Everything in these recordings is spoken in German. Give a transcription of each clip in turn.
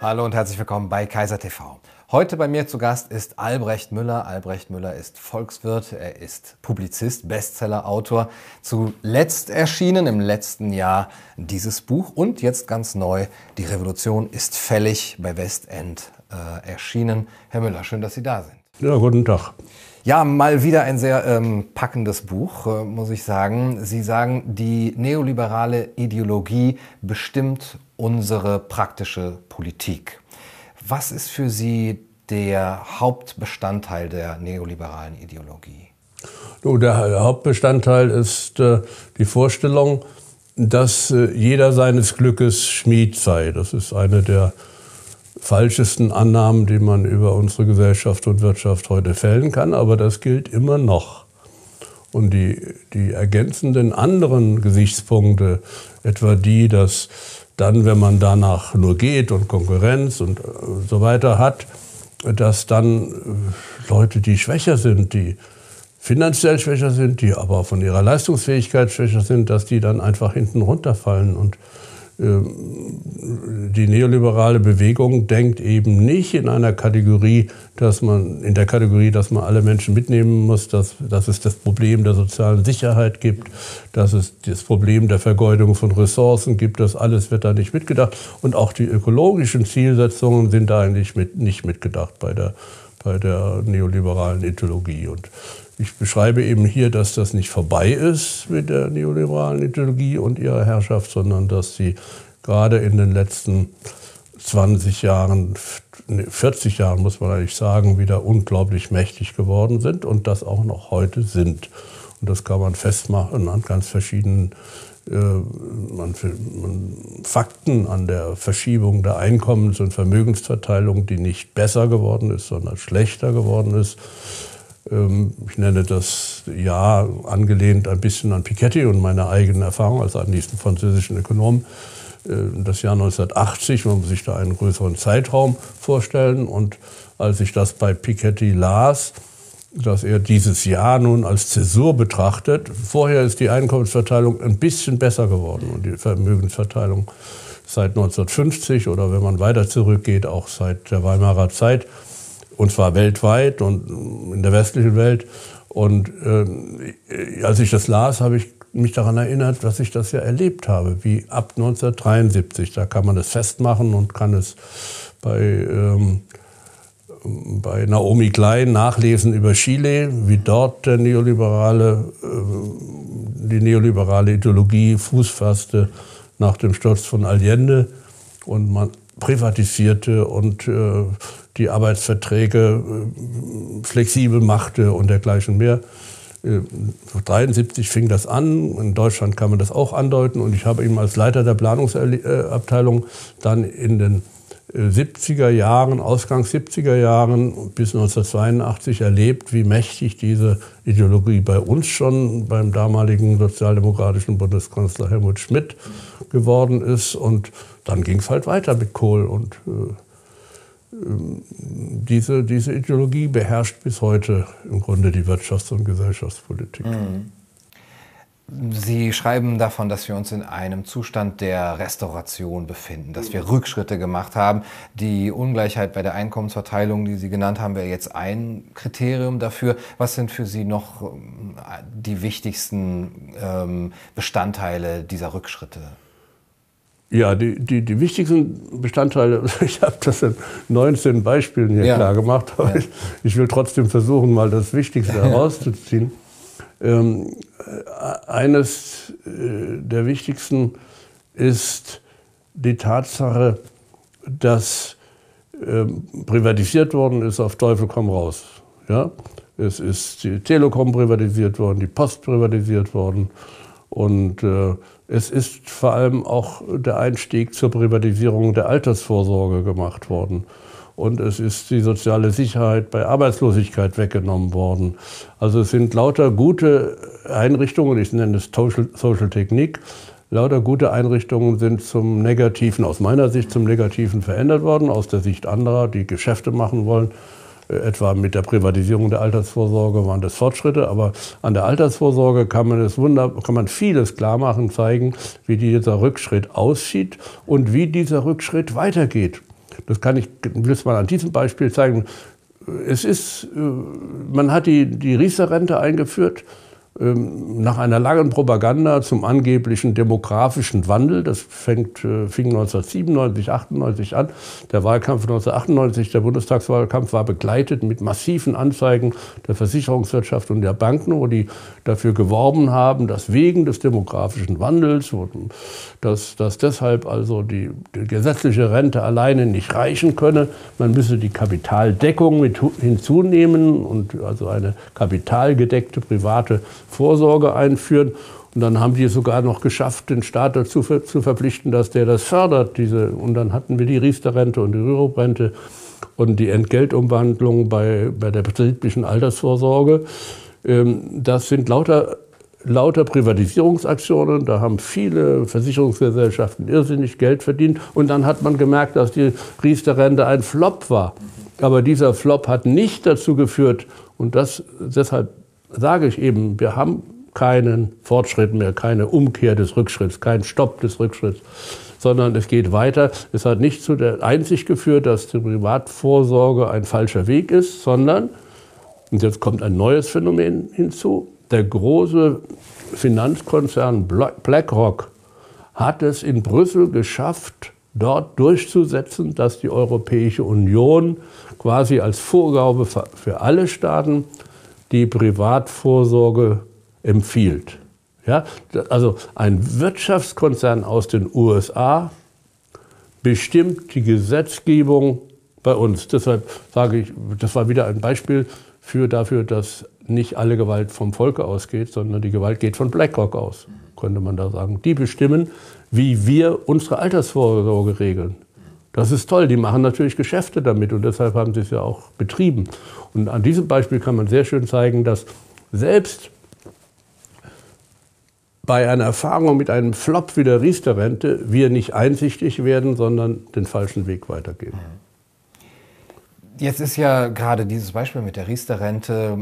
Hallo und herzlich willkommen bei Kaiser TV. Heute bei mir zu Gast ist Albrecht Müller. Albrecht Müller ist Volkswirt, er ist Publizist, Bestsellerautor. Zuletzt erschienen im letzten Jahr dieses Buch und jetzt ganz neu, Die Revolution ist fällig bei Westend äh, erschienen. Herr Müller, schön, dass Sie da sind. Ja, guten Tag. Ja, mal wieder ein sehr ähm, packendes Buch, äh, muss ich sagen. Sie sagen, die neoliberale Ideologie bestimmt unsere praktische Politik. Was ist für Sie der Hauptbestandteil der neoliberalen Ideologie? Der Hauptbestandteil ist äh, die Vorstellung, dass äh, jeder seines Glückes Schmied sei. Das ist eine der falschesten Annahmen, die man über unsere Gesellschaft und Wirtschaft heute fällen kann, aber das gilt immer noch. Und die, die ergänzenden anderen Gesichtspunkte, etwa die, dass dann, wenn man danach nur geht und Konkurrenz und äh, so weiter hat, dass dann äh, Leute, die schwächer sind, die finanziell schwächer sind, die aber von ihrer Leistungsfähigkeit schwächer sind, dass die dann einfach hinten runterfallen. Und die neoliberale Bewegung denkt eben nicht in einer Kategorie, dass man in der Kategorie, dass man alle Menschen mitnehmen muss, dass, dass es das Problem der sozialen Sicherheit gibt, dass es das Problem der Vergeudung von Ressourcen gibt, das alles wird da nicht mitgedacht. Und auch die ökologischen Zielsetzungen sind da eigentlich mit, nicht mitgedacht bei der bei der neoliberalen Ideologie. Und ich beschreibe eben hier, dass das nicht vorbei ist mit der neoliberalen Ideologie und ihrer Herrschaft, sondern dass sie gerade in den letzten 20 Jahren, 40 Jahren muss man eigentlich sagen, wieder unglaublich mächtig geworden sind und das auch noch heute sind. Und das kann man festmachen an ganz verschiedenen äh, Fakten, an der Verschiebung der Einkommens- und Vermögensverteilung, die nicht besser geworden ist, sondern schlechter geworden ist. Ähm, ich nenne das ja angelehnt ein bisschen an Piketty und meine eigene Erfahrung als an diesen französischen Ökonom. Äh, das Jahr 1980, man muss sich da einen größeren Zeitraum vorstellen. Und als ich das bei Piketty las, dass er dieses Jahr nun als Zäsur betrachtet, vorher ist die Einkommensverteilung ein bisschen besser geworden und die Vermögensverteilung seit 1950 oder wenn man weiter zurückgeht, auch seit der Weimarer Zeit und zwar weltweit und in der westlichen Welt. Und äh, als ich das las, habe ich mich daran erinnert, dass ich das ja erlebt habe, wie ab 1973. Da kann man es festmachen und kann es bei, ähm, bei Naomi Klein nachlesen über Chile, wie dort der neoliberale, äh, die neoliberale Ideologie Fuß fasste nach dem Sturz von Allende und man privatisierte und äh, die Arbeitsverträge äh, flexibel machte und dergleichen mehr. 1973 äh, fing das an. In Deutschland kann man das auch andeuten. Und ich habe eben als Leiter der Planungsabteilung dann in den 70er Jahren, Ausgangs 70er Jahren bis 1982 erlebt, wie mächtig diese Ideologie bei uns schon beim damaligen sozialdemokratischen Bundeskanzler Helmut Schmidt geworden ist. Und dann ging es halt weiter mit Kohl und äh, diese, diese Ideologie beherrscht bis heute im Grunde die Wirtschafts- und Gesellschaftspolitik. Mhm. Sie schreiben davon, dass wir uns in einem Zustand der Restauration befinden, dass wir Rückschritte gemacht haben. Die Ungleichheit bei der Einkommensverteilung, die Sie genannt haben, wäre jetzt ein Kriterium dafür. Was sind für Sie noch ähm, die wichtigsten ähm, Bestandteile dieser Rückschritte? Ja, die, die, die wichtigsten Bestandteile, ich habe das in 19 Beispielen hier ja. klar gemacht, aber ja. ich, ich, will trotzdem versuchen, mal das Wichtigste herauszuziehen. ähm, eines äh, der wichtigsten ist die Tatsache, dass ähm, privatisiert worden ist auf Teufel komm raus. Ja? Es ist die Telekom privatisiert worden, die Post privatisiert worden und äh, es ist vor allem auch der Einstieg zur Privatisierung der Altersvorsorge gemacht worden. Und es ist die soziale Sicherheit bei Arbeitslosigkeit weggenommen worden. Also es sind lauter gute Einrichtungen, ich nenne es Social, Social Technik, lauter gute Einrichtungen sind zum Negativen, aus meiner Sicht zum Negativen verändert worden, aus der Sicht anderer, die Geschäfte machen wollen. Etwa mit der Privatisierung der Altersvorsorge waren das Fortschritte, aber an der Altersvorsorge kann man, es wunder, kann man vieles klar machen, zeigen, wie dieser Rückschritt aussieht und wie dieser Rückschritt weitergeht. das kann ich, will mal an diesem Beispiel zeigen. Es ist, äh, man hat die, die Riester-Rente eingeführt nach einer langen Propaganda zum angeblichen demografischen Wandel. Das fängt, äh, fing 1997, 98 an. Der Wahlkampf 1998, der Bundestagswahlkampf, war begleitet mit massiven Anzeigen der Versicherungswirtschaft und der Banken, wo die dafür geworben haben, dass wegen des demografischen Wandels, dass, dass deshalb also die, die gesetzliche Rente alleine nicht reichen könne. Man müsse die Kapitaldeckung mit hinzunehmen und also eine kapitalgedeckte private Vorsorge einführen. Und dann haben die es sogar noch geschafft, den Staat dazu zu verpflichten, dass der das fördert. Diese, und dann hatten wir die Riester-Rente und die Rürup-Rente und die Entgeltumwandlung bei, bei der betrieblichen Altersvorsorge. Ähm, das sind lauter, lauter Privatisierungsaktionen. Da haben viele Versicherungsgesellschaften irrsinnig Geld verdient. Und dann hat man gemerkt, dass die Riester-Rente ein Flop war. Aber dieser Flop hat nicht dazu geführt, und das deshalb sage ich eben, wir haben keinen Fortschritt mehr, keine Umkehr des Rückschritts, keinen Stopp des Rückschritts, sondern es geht weiter. Es hat nicht zu der Einsicht geführt, dass die Privatvorsorge ein falscher Weg ist, sondern, und jetzt kommt ein neues Phänomen hinzu, der große Finanzkonzern BlackRock hat es in Brüssel geschafft, dort durchzusetzen, dass die Europäische Union quasi als Vorgabe für alle Staaten die Privatvorsorge empfiehlt. Ja, also ein Wirtschaftskonzern aus den USA bestimmt die Gesetzgebung bei uns. Deshalb sage ich, das war wieder ein Beispiel für dafür, dass nicht alle Gewalt vom Volke ausgeht, sondern die Gewalt geht von BlackRock aus, könnte man da sagen. Die bestimmen, wie wir unsere Altersvorsorge regeln. Das ist toll, die machen natürlich Geschäfte damit und deshalb haben sie es ja auch betrieben. Und an diesem Beispiel kann man sehr schön zeigen, dass selbst bei einer Erfahrung mit einem Flop wie der Riester-Rente wir nicht einsichtig werden, sondern den falschen Weg weitergehen. Jetzt ist ja gerade dieses Beispiel mit der Riester-Rente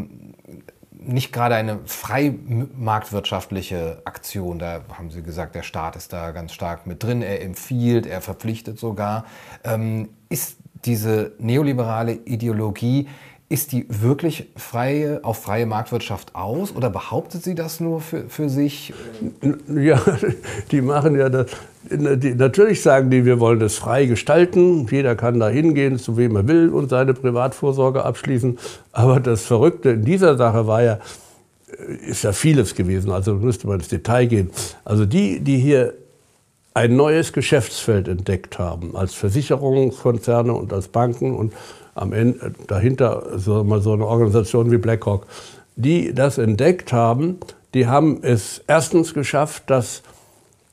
nicht gerade eine frei marktwirtschaftliche Aktion. Da haben Sie gesagt, der Staat ist da ganz stark mit drin. Er empfiehlt, er verpflichtet sogar. Ähm, ist diese neoliberale Ideologie ist die wirklich freie, auf freie Marktwirtschaft aus oder behauptet sie das nur für, für sich? Ja, die machen ja das. Natürlich sagen die, wir wollen das frei gestalten. Jeder kann da hingehen, zu wem er will und seine Privatvorsorge abschließen. Aber das Verrückte in dieser Sache war ja, ist ja vieles gewesen. Also müsste man ins Detail gehen. Also die, die hier ein neues Geschäftsfeld entdeckt haben, als Versicherungskonzerne und als Banken und am Ende dahinter so, mal so eine Organisation wie BlackRock, die das entdeckt haben, die haben es erstens geschafft, dass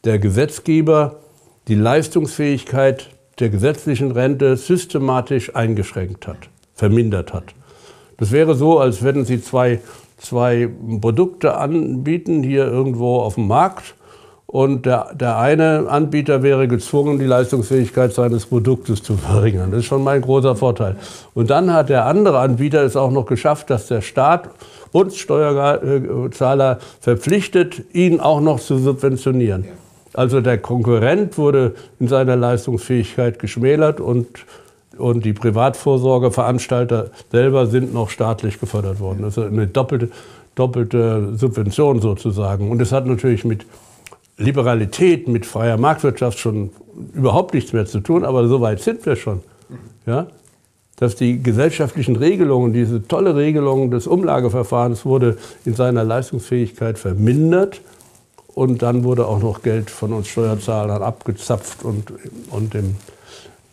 der Gesetzgeber die Leistungsfähigkeit der gesetzlichen Rente systematisch eingeschränkt hat, vermindert hat. Das wäre so, als wenn Sie zwei, zwei Produkte anbieten, hier irgendwo auf dem Markt, und der, der eine Anbieter wäre gezwungen, die Leistungsfähigkeit seines Produktes zu verringern. Das ist schon mein großer Vorteil. Und dann hat der andere Anbieter es auch noch geschafft, dass der Staat uns Steuerzahler verpflichtet, ihn auch noch zu subventionieren. Also der Konkurrent wurde in seiner Leistungsfähigkeit geschmälert und, und die Privatvorsorgeveranstalter selber sind noch staatlich gefördert worden. Also eine doppelte, doppelte Subvention sozusagen. Und es hat natürlich mit Liberalität mit freier Marktwirtschaft schon überhaupt nichts mehr zu tun, aber so weit sind wir schon. Ja? Dass die gesellschaftlichen Regelungen, diese tolle Regelung des Umlageverfahrens wurde in seiner Leistungsfähigkeit vermindert und dann wurde auch noch Geld von uns Steuerzahlern abgezapft und, und dem,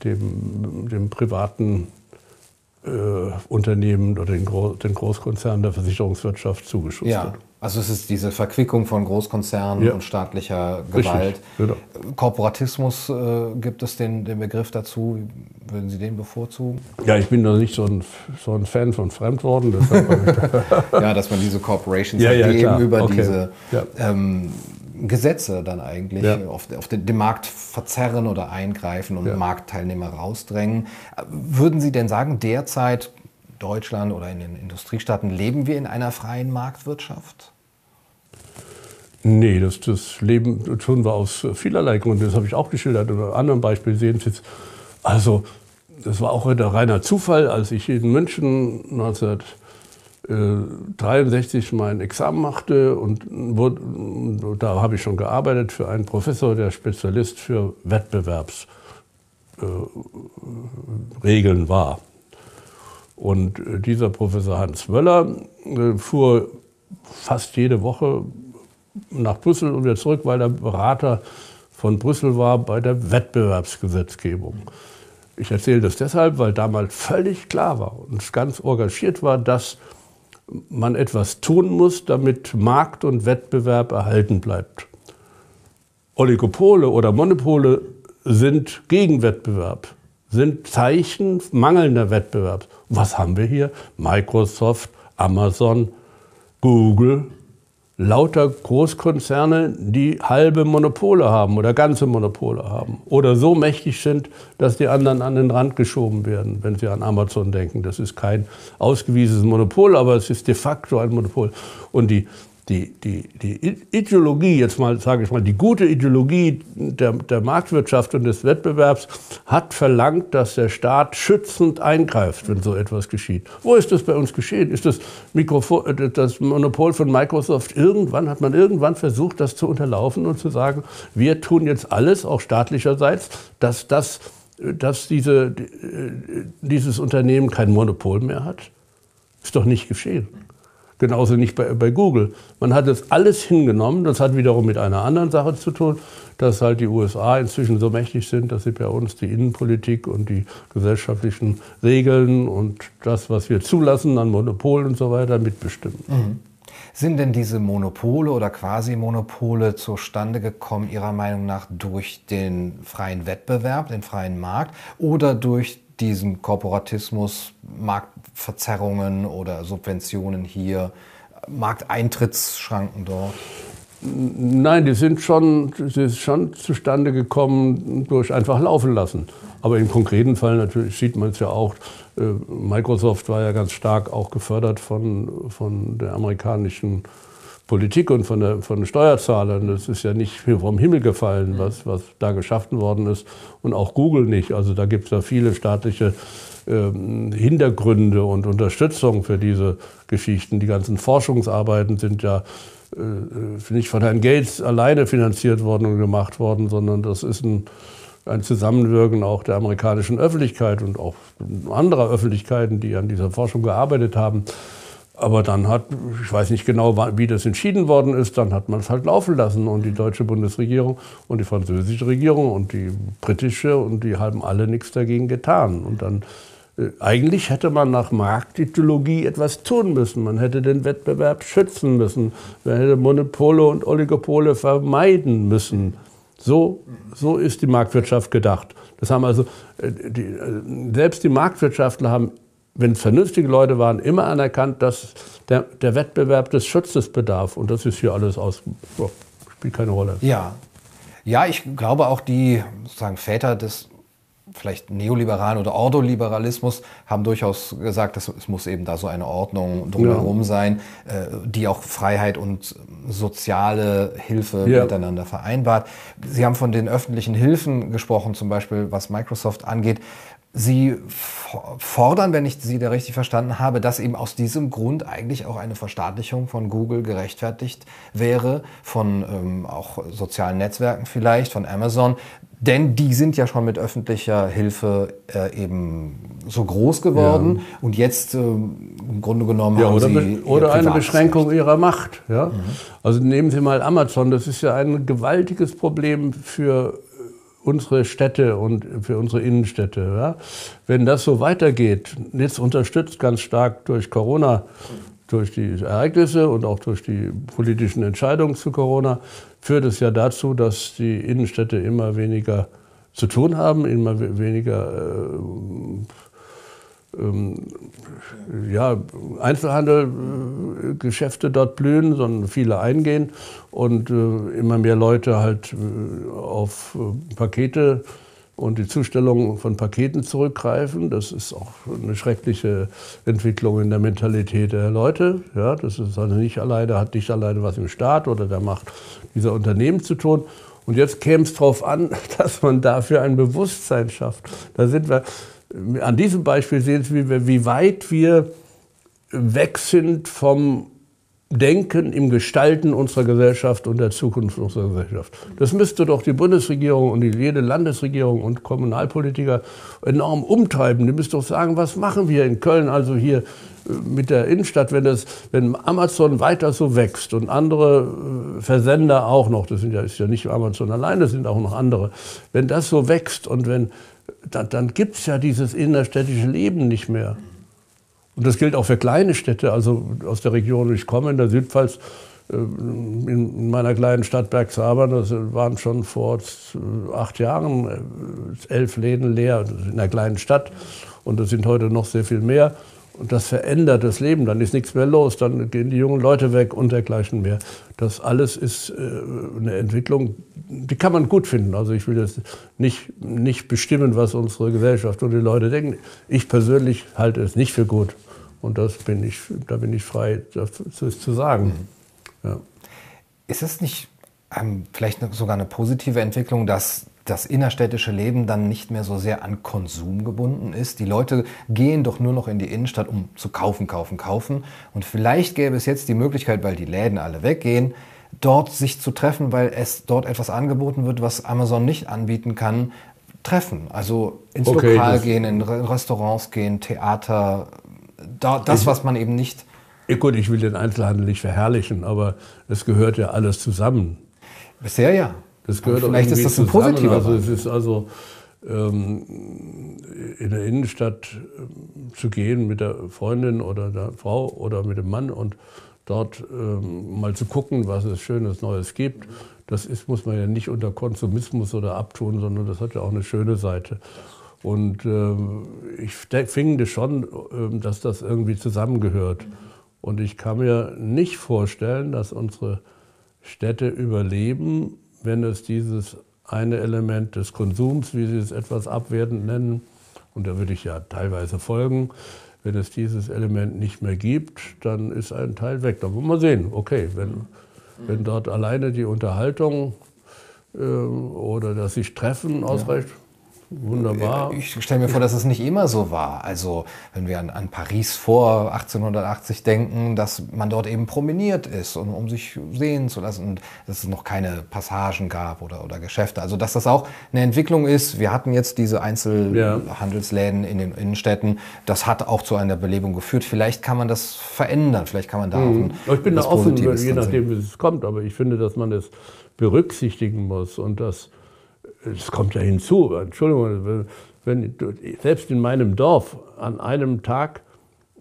dem, dem privaten äh, Unternehmen oder den, Gro den Großkonzernen der Versicherungswirtschaft zugeschustert. Ja. Also es ist diese Verquickung von Großkonzernen ja. und staatlicher Gewalt. Richtig, genau. Korporatismus äh, gibt es den, den Begriff dazu. Würden Sie den bevorzugen? Ja, ich bin da nicht so ein, so ein Fan von Fremdworten. ja, dass man diese Corporations ja, ja, über okay. diese ähm, Gesetze dann eigentlich auf, auf den, den, Markt verzerren oder eingreifen und Marktteilnehmer rausdrängen. Würden Sie denn sagen, derzeit Deutschland oder in den Industriestaaten, leben wir in einer freien Marktwirtschaft? Nee, das, das Leben tun wir aus vielerlei Gründen. Das habe ich auch geschildert. Oder an anderen Beispiel sehen Sie es. Also das war auch ein reiner Zufall, als ich in München 1963 mein Examen machte und wurde, da habe ich schon gearbeitet für einen Professor, der Spezialist für Wettbewerbsregeln war. Und äh, dieser Professor Hans Möller äh, fuhr fast jede Woche nach Brüssel und wieder zurück, weil er Berater von Brüssel war bei der Wettbewerbsgesetzgebung. Ich erzähle das deshalb, weil damals völlig klar war und ganz engagiert war, dass man etwas tun muss, damit Markt und Wettbewerb erhalten bleibt. Oligopole oder Monopole sind gegen Wettbewerb, sind Zeichen mangelnder Wettbewerbs. Was haben wir hier? Microsoft, Amazon, Google, lauter Großkonzerne, die halbe Monopole haben oder ganze Monopole haben oder so mächtig sind, dass die anderen an den Rand geschoben werden, wenn Sie an Amazon denken. Das ist kein ausgewiesenes Monopol, aber es ist de facto ein Monopol. Und die die, die, die Ideologie, jetzt mal sage ich mal, die gute Ideologie der, der Marktwirtschaft und des Wettbewerbs hat verlangt, dass der Staat schützend eingreift, wenn so etwas geschieht. Wo ist das bei uns geschehen? Ist das, Mikrofon, äh, das Monopol von Microsoft irgendwann, hat man irgendwann versucht, das zu unterlaufen und zu sagen, wir tun jetzt alles, auch staatlicherseits, dass, das, dass diese, äh, dieses Unternehmen kein Monopol mehr hat? Ist doch nicht geschehen. Genauso nicht bei, bei Google. Man hat das alles hingenommen. Das hat wiederum mit einer anderen Sache zu tun, dass halt die USA inzwischen so mächtig sind, dass sie bei uns die Innenpolitik und die gesellschaftlichen Regeln und das, was wir zulassen an Monopolen und so weiter, mitbestimmen. Mhm. Sind denn diese Monopole oder Quasi-Monopole zustande gekommen, Ihrer Meinung nach, durch den freien Wettbewerb, den freien Markt oder durch diesen Korporatismus, Marktverzerrungen oder Subventionen hier, Markteintrittsschranken dort? Nein, die sind schon, die ist schon zustande gekommen durch einfach laufen lassen. Aber im konkreten Fall natürlich sieht man es ja auch. Äh, Microsoft war ja ganz stark auch gefördert von, von der amerikanischen Politik und von, der, von den Steuerzahlern. Das ist ja nicht vom Himmel gefallen, was, was da geschaffen worden ist. Und auch Google nicht. Also da gibt es ja viele staatliche ähm, Hintergründe und Unterstützung für diese Geschichten. Die ganzen Forschungsarbeiten sind ja äh, nicht von Herrn Gates alleine finanziert worden und gemacht worden, sondern das ist ein, ein Zusammenwirken auch der amerikanischen Öffentlichkeit und auch anderer Öffentlichkeiten, die an dieser Forschung gearbeitet haben. Aber dann hat, ich weiß nicht genau, wie das entschieden worden ist, dann hat man es halt laufen lassen. Und die deutsche Bundesregierung und die französische Regierung und die britische und die haben alle nichts dagegen getan. Und dann, äh, eigentlich hätte man nach Marktideologie etwas tun müssen. Man hätte den Wettbewerb schützen müssen. Man hätte Monopole und Oligopole vermeiden müssen. So, so ist die Marktwirtschaft gedacht. Das haben also, äh, die, äh, selbst die Marktwirtschaftler haben wenn es vernünftige Leute waren, immer anerkannt, dass der, der Wettbewerb des Schutzes bedarf. Und das ist hier alles aus, oh, spielt keine Rolle. Ja. Ja, ich glaube auch die sozusagen Väter des vielleicht neoliberalen oder Ordoliberalismus haben durchaus gesagt, dass es muss eben da so eine Ordnung drumherum ja. sein, äh, die auch Freiheit und soziale Hilfe ja. miteinander vereinbart. Sie haben von den öffentlichen Hilfen gesprochen, zum Beispiel was Microsoft angeht. Sie fordern, wenn ich Sie da richtig verstanden habe, dass eben aus diesem Grund eigentlich auch eine Verstaatlichung von Google gerechtfertigt wäre, von ähm, auch sozialen Netzwerken vielleicht, von Amazon. Denn die sind ja schon mit öffentlicher Hilfe äh, eben so groß geworden ja. und jetzt äh, im Grunde genommen ja, haben oder sie oder eine Beschränkung ihrer Macht. Ja? Mhm. Also nehmen Sie mal Amazon, das ist ja ein gewaltiges Problem für unsere Städte und für unsere Innenstädte. Ja? Wenn das so weitergeht, jetzt unterstützt ganz stark durch Corona, durch die Ereignisse und auch durch die politischen Entscheidungen zu Corona, führt es ja dazu, dass die Innenstädte immer weniger zu tun haben, immer weniger äh, ähm, ja, Einzelhandelgeschäfte äh, dort blühen, sondern viele eingehen und äh, immer mehr Leute halt äh, auf Pakete und die Zustellung von Paketen zurückgreifen. Das ist auch eine schreckliche Entwicklung in der Mentalität der Leute. Ja, das ist also nicht alleine, hat nicht alleine was im Staat oder der Macht dieser Unternehmen zu tun. Und jetzt käme es darauf an, dass man dafür ein Bewusstsein schafft. Da sind wir, an diesem Beispiel sehen Sie, wie weit wir weg sind vom Denken im Gestalten unserer Gesellschaft und der Zukunft unserer Gesellschaft. Das müsste doch die Bundesregierung und jede Landesregierung und Kommunalpolitiker enorm umtreiben. Die müsste doch sagen, was machen wir in Köln, also hier äh, mit der Innenstadt, wenn, das, wenn Amazon weiter so wächst und andere äh, Versender auch noch, das sind ja, ist ja nicht Amazon allein, das sind auch noch andere, wenn das so wächst und wenn, dann, dann gibt es ja dieses innerstädtische Leben nicht mehr. Und das gilt auch für kleine Städte, also aus der Region, wo ich komme, in der Südpfalz, äh, in meiner kleinen Stadt Bergzabern, das waren schon vor acht Jahren äh, elf Läden leer in einer kleinen Stadt. Und das sind heute noch sehr viel mehr. Und das verändert das Leben, dann ist nichts mehr los, dann gehen die jungen Leute weg und dergleichen mehr. Das alles ist äh, eine Entwicklung, die kann man gut finden. Also ich will jetzt nicht, nicht bestimmen, was unsere Gesellschaft und die Leute denken. Ich persönlich halte es nicht für gut. Und das bin ich, da bin ich frei, das zu sagen. Mhm. Ja. Ist es nicht ähm, vielleicht sogar eine positive Entwicklung, dass das innerstädtische Leben dann nicht mehr so sehr an Konsum gebunden ist. Die Leute gehen doch nur noch in die Innenstadt, um zu kaufen, kaufen, kaufen. Und vielleicht gäbe es jetzt die Möglichkeit, weil die Läden alle weggehen, dort sich zu treffen, weil es dort etwas angeboten wird, was Amazon nicht anbieten kann. Treffen, also ins okay, Lokal gehen, in Restaurants gehen, Theater, das, was man eben nicht. Gut, ich will den Einzelhandel nicht verherrlichen, aber es gehört ja alles zusammen. Bisher ja. Das gehört vielleicht ist das ein zusammen. positiver. Also es ist also ähm, in der Innenstadt äh, zu gehen mit der Freundin oder der Frau oder mit dem Mann und dort ähm, mal zu gucken, was es Schönes Neues gibt. Das ist, muss man ja nicht unter Konsumismus oder abtun, sondern das hat ja auch eine schöne Seite. Und ähm, ich finde schon, ähm, dass das irgendwie zusammengehört. Und ich kann mir nicht vorstellen, dass unsere Städte überleben, wenn es dieses eine Element des Konsums, wie Sie es etwas abwertend nennen, und da würde ich ja teilweise folgen, wenn es dieses Element nicht mehr gibt, dann ist ein Teil weg. Da muss man sehen, okay, wenn, wenn dort alleine die Unterhaltung äh, oder das sich Treffen ausreicht, ja. Wunderbar. Ich stelle mir vor, dass es nicht immer so war. Also wenn wir an, an, Paris vor 1880 denken, dass man dort eben promeniert ist, um, um sich sehen zu lassen und dass es noch keine Passagen gab oder, oder Geschäfte. Also dass das auch eine Entwicklung ist. Wir hatten jetzt diese Einzelhandelsläden in den Innenstädten. Das hat auch zu einer Belebung geführt. Vielleicht kann man das verändern. Vielleicht kann man da mhm. auch ein, Ich bin da offen, je nachdem, wie es kommt. Aber ich finde, dass man das berücksichtigen muss und dass es kommt ja hinzu, Entschuldigung, wenn, selbst in meinem Dorf an einem Tag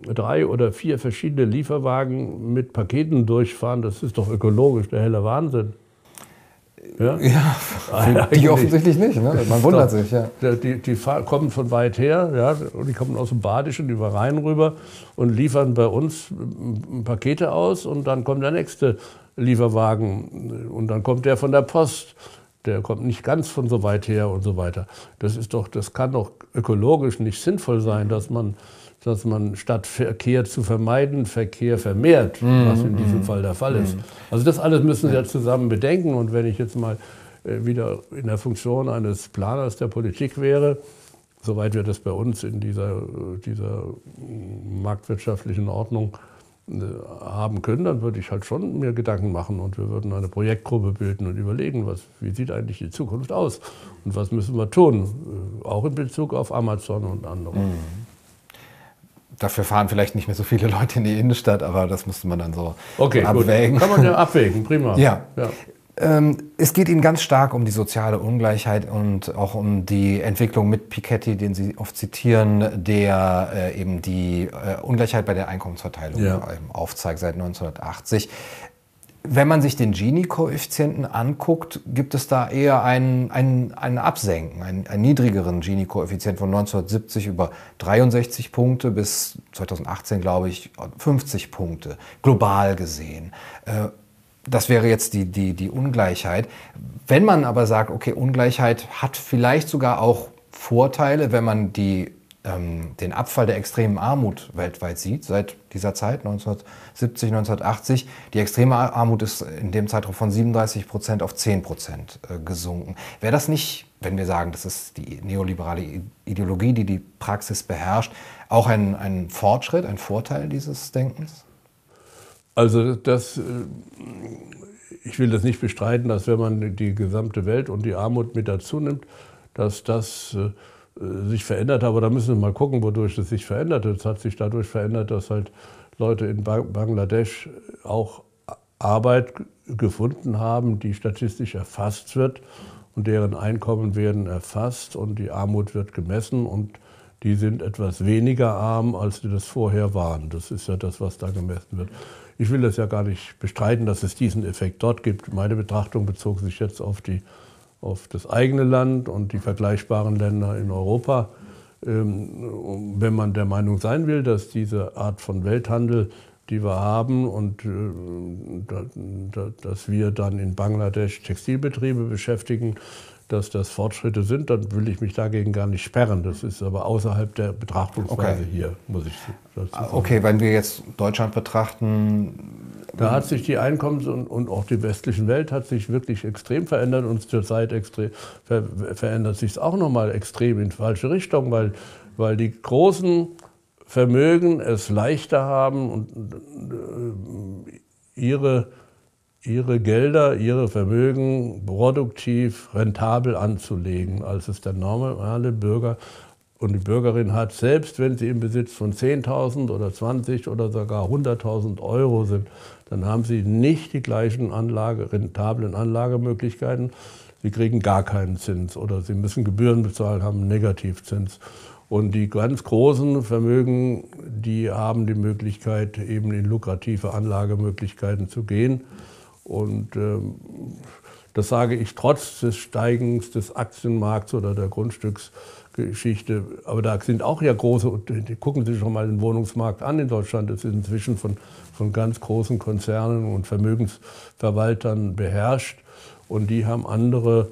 drei oder vier verschiedene Lieferwagen mit Paketen durchfahren, das ist doch ökologisch der helle Wahnsinn. Ja, ja die offensichtlich nicht. Ne? Man wundert sich. Ja. Die, die kommen von weit her, ja, und die kommen aus dem Badischen über Rhein rüber und liefern bei uns Pakete aus und dann kommt der nächste Lieferwagen und dann kommt der von der Post der kommt nicht ganz von so weit her und so weiter. Das ist doch, das kann doch ökologisch nicht sinnvoll sein, dass man, dass man statt Verkehr zu vermeiden, Verkehr vermehrt, mhm. was in diesem mhm. Fall der Fall ist. Mhm. Also das alles müssen Sie ja zusammen bedenken. Und wenn ich jetzt mal äh, wieder in der Funktion eines Planers der Politik wäre, soweit wir das bei uns in dieser, dieser marktwirtschaftlichen Ordnung haben können, dann würde ich halt schon mir Gedanken machen und wir würden eine Projektgruppe bilden und überlegen, was, wie sieht eigentlich die Zukunft aus und was müssen wir tun, äh, auch in Bezug auf Amazon und andere. Mhm. Dafür fahren vielleicht nicht mehr so viele Leute in die Innenstadt, aber das müsste man dann so okay, abwägen. Gut. Kann man ja abwägen, prima. ja. ja. Ähm, es geht Ihnen ganz stark um die soziale Ungleichheit und auch um die Entwicklung mit Piketty, den Sie oft zitieren, der äh, eben die äh, Ungleichheit bei der Einkommensverteilung ja. aufzeigt seit 1980. Wenn man sich den Gini-Koeffizienten anguckt, gibt es da eher ein, ein, ein Absenken, einen, einen niedrigeren Gini-Koeffizient von 1970 über 63 Punkte bis 2018, glaube ich, 50 Punkte, global gesehen. Äh, das wäre jetzt die, die, die Ungleichheit. Wenn man aber sagt, okay, Ungleichheit hat vielleicht sogar auch Vorteile, wenn man die, ähm, den Abfall der extremen Armut weltweit sieht, seit dieser Zeit, 1970, 1980. Die extreme Armut ist in dem Zeitraum von 37 Prozent auf 10 Prozent äh, gesunken. Wäre das nicht wenn wir sagen, das ist die neoliberale Ideologie, die die Praxis beherrscht, auch ein, ein Fortschritt, ein Vorteil dieses Denkens? Also das, äh, ich will das nicht bestreiten, dass wenn man die gesamte Welt und die Armut mit dazu nimmt, dass das äh, sich verändert hat. Aber da müssen wir mal gucken, wodurch es sich verändert. Es hat sich dadurch verändert, dass halt Leute in Bangladesch auch Arbeit gefunden haben, die statistisch erfasst wird und deren Einkommen werden erfasst und die Armut wird gemessen und die sind etwas weniger arm, als sie das vorher waren. Das ist ja das, was da gemessen wird. Ich will das ja gar nicht bestreiten, dass es diesen Effekt dort gibt. Meine Betrachtung bezog sich jetzt auf, die, auf das eigene Land und die vergleichbaren Länder in Europa. Ähm, wenn man der Meinung sein will, dass diese Art von Welthandel die wir haben und äh, dass wir dann in Bangladesch Textilbetriebe beschäftigen, dass das Fortschritte sind, dann will ich mich dagegen gar nicht sperren. Das ist aber außerhalb der Betrachtungsweise okay. hier, muss ich dazu sagen. Okay, wenn wir jetzt Deutschland betrachten. Da hat sich die Einkommens- und, und auch die westliche Welt hat sich wirklich extrem verändert und zurzeit extrem, ver, verändert sich es auch nochmal extrem in falsche Richtung, weil, weil die großen Vermögen es leichter haben und äh, ihre, ihre Gelder, ihre Vermögen produktiv, rentabel anzulegen, als es der normale Bürger und die Bürgerin hat, selbst wenn sie im Besitz von 10.000 oder 20 oder sogar 100.000 Euro sind, dann haben sie nicht die gleichen Anlage, rentablen Anlagemöglichkeiten. Sie kriegen gar keinen Zins oder sie müssen Gebühren bezahlen, haben einen Negativzins. Und die ganz großen Vermögen, die haben die Möglichkeit, eben in lukrative Anlagemöglichkeiten zu gehen. Und ähm, das sage ich trotz des Steigens des Aktienmarkts oder der Grundstücksgeschichte. Aber da sind auch ja große, gucken Sie sich schon mal den Wohnungsmarkt an in Deutschland. Das ist inzwischen von, von ganz großen Konzernen und Vermögensverwaltern beherrscht. Und die haben andere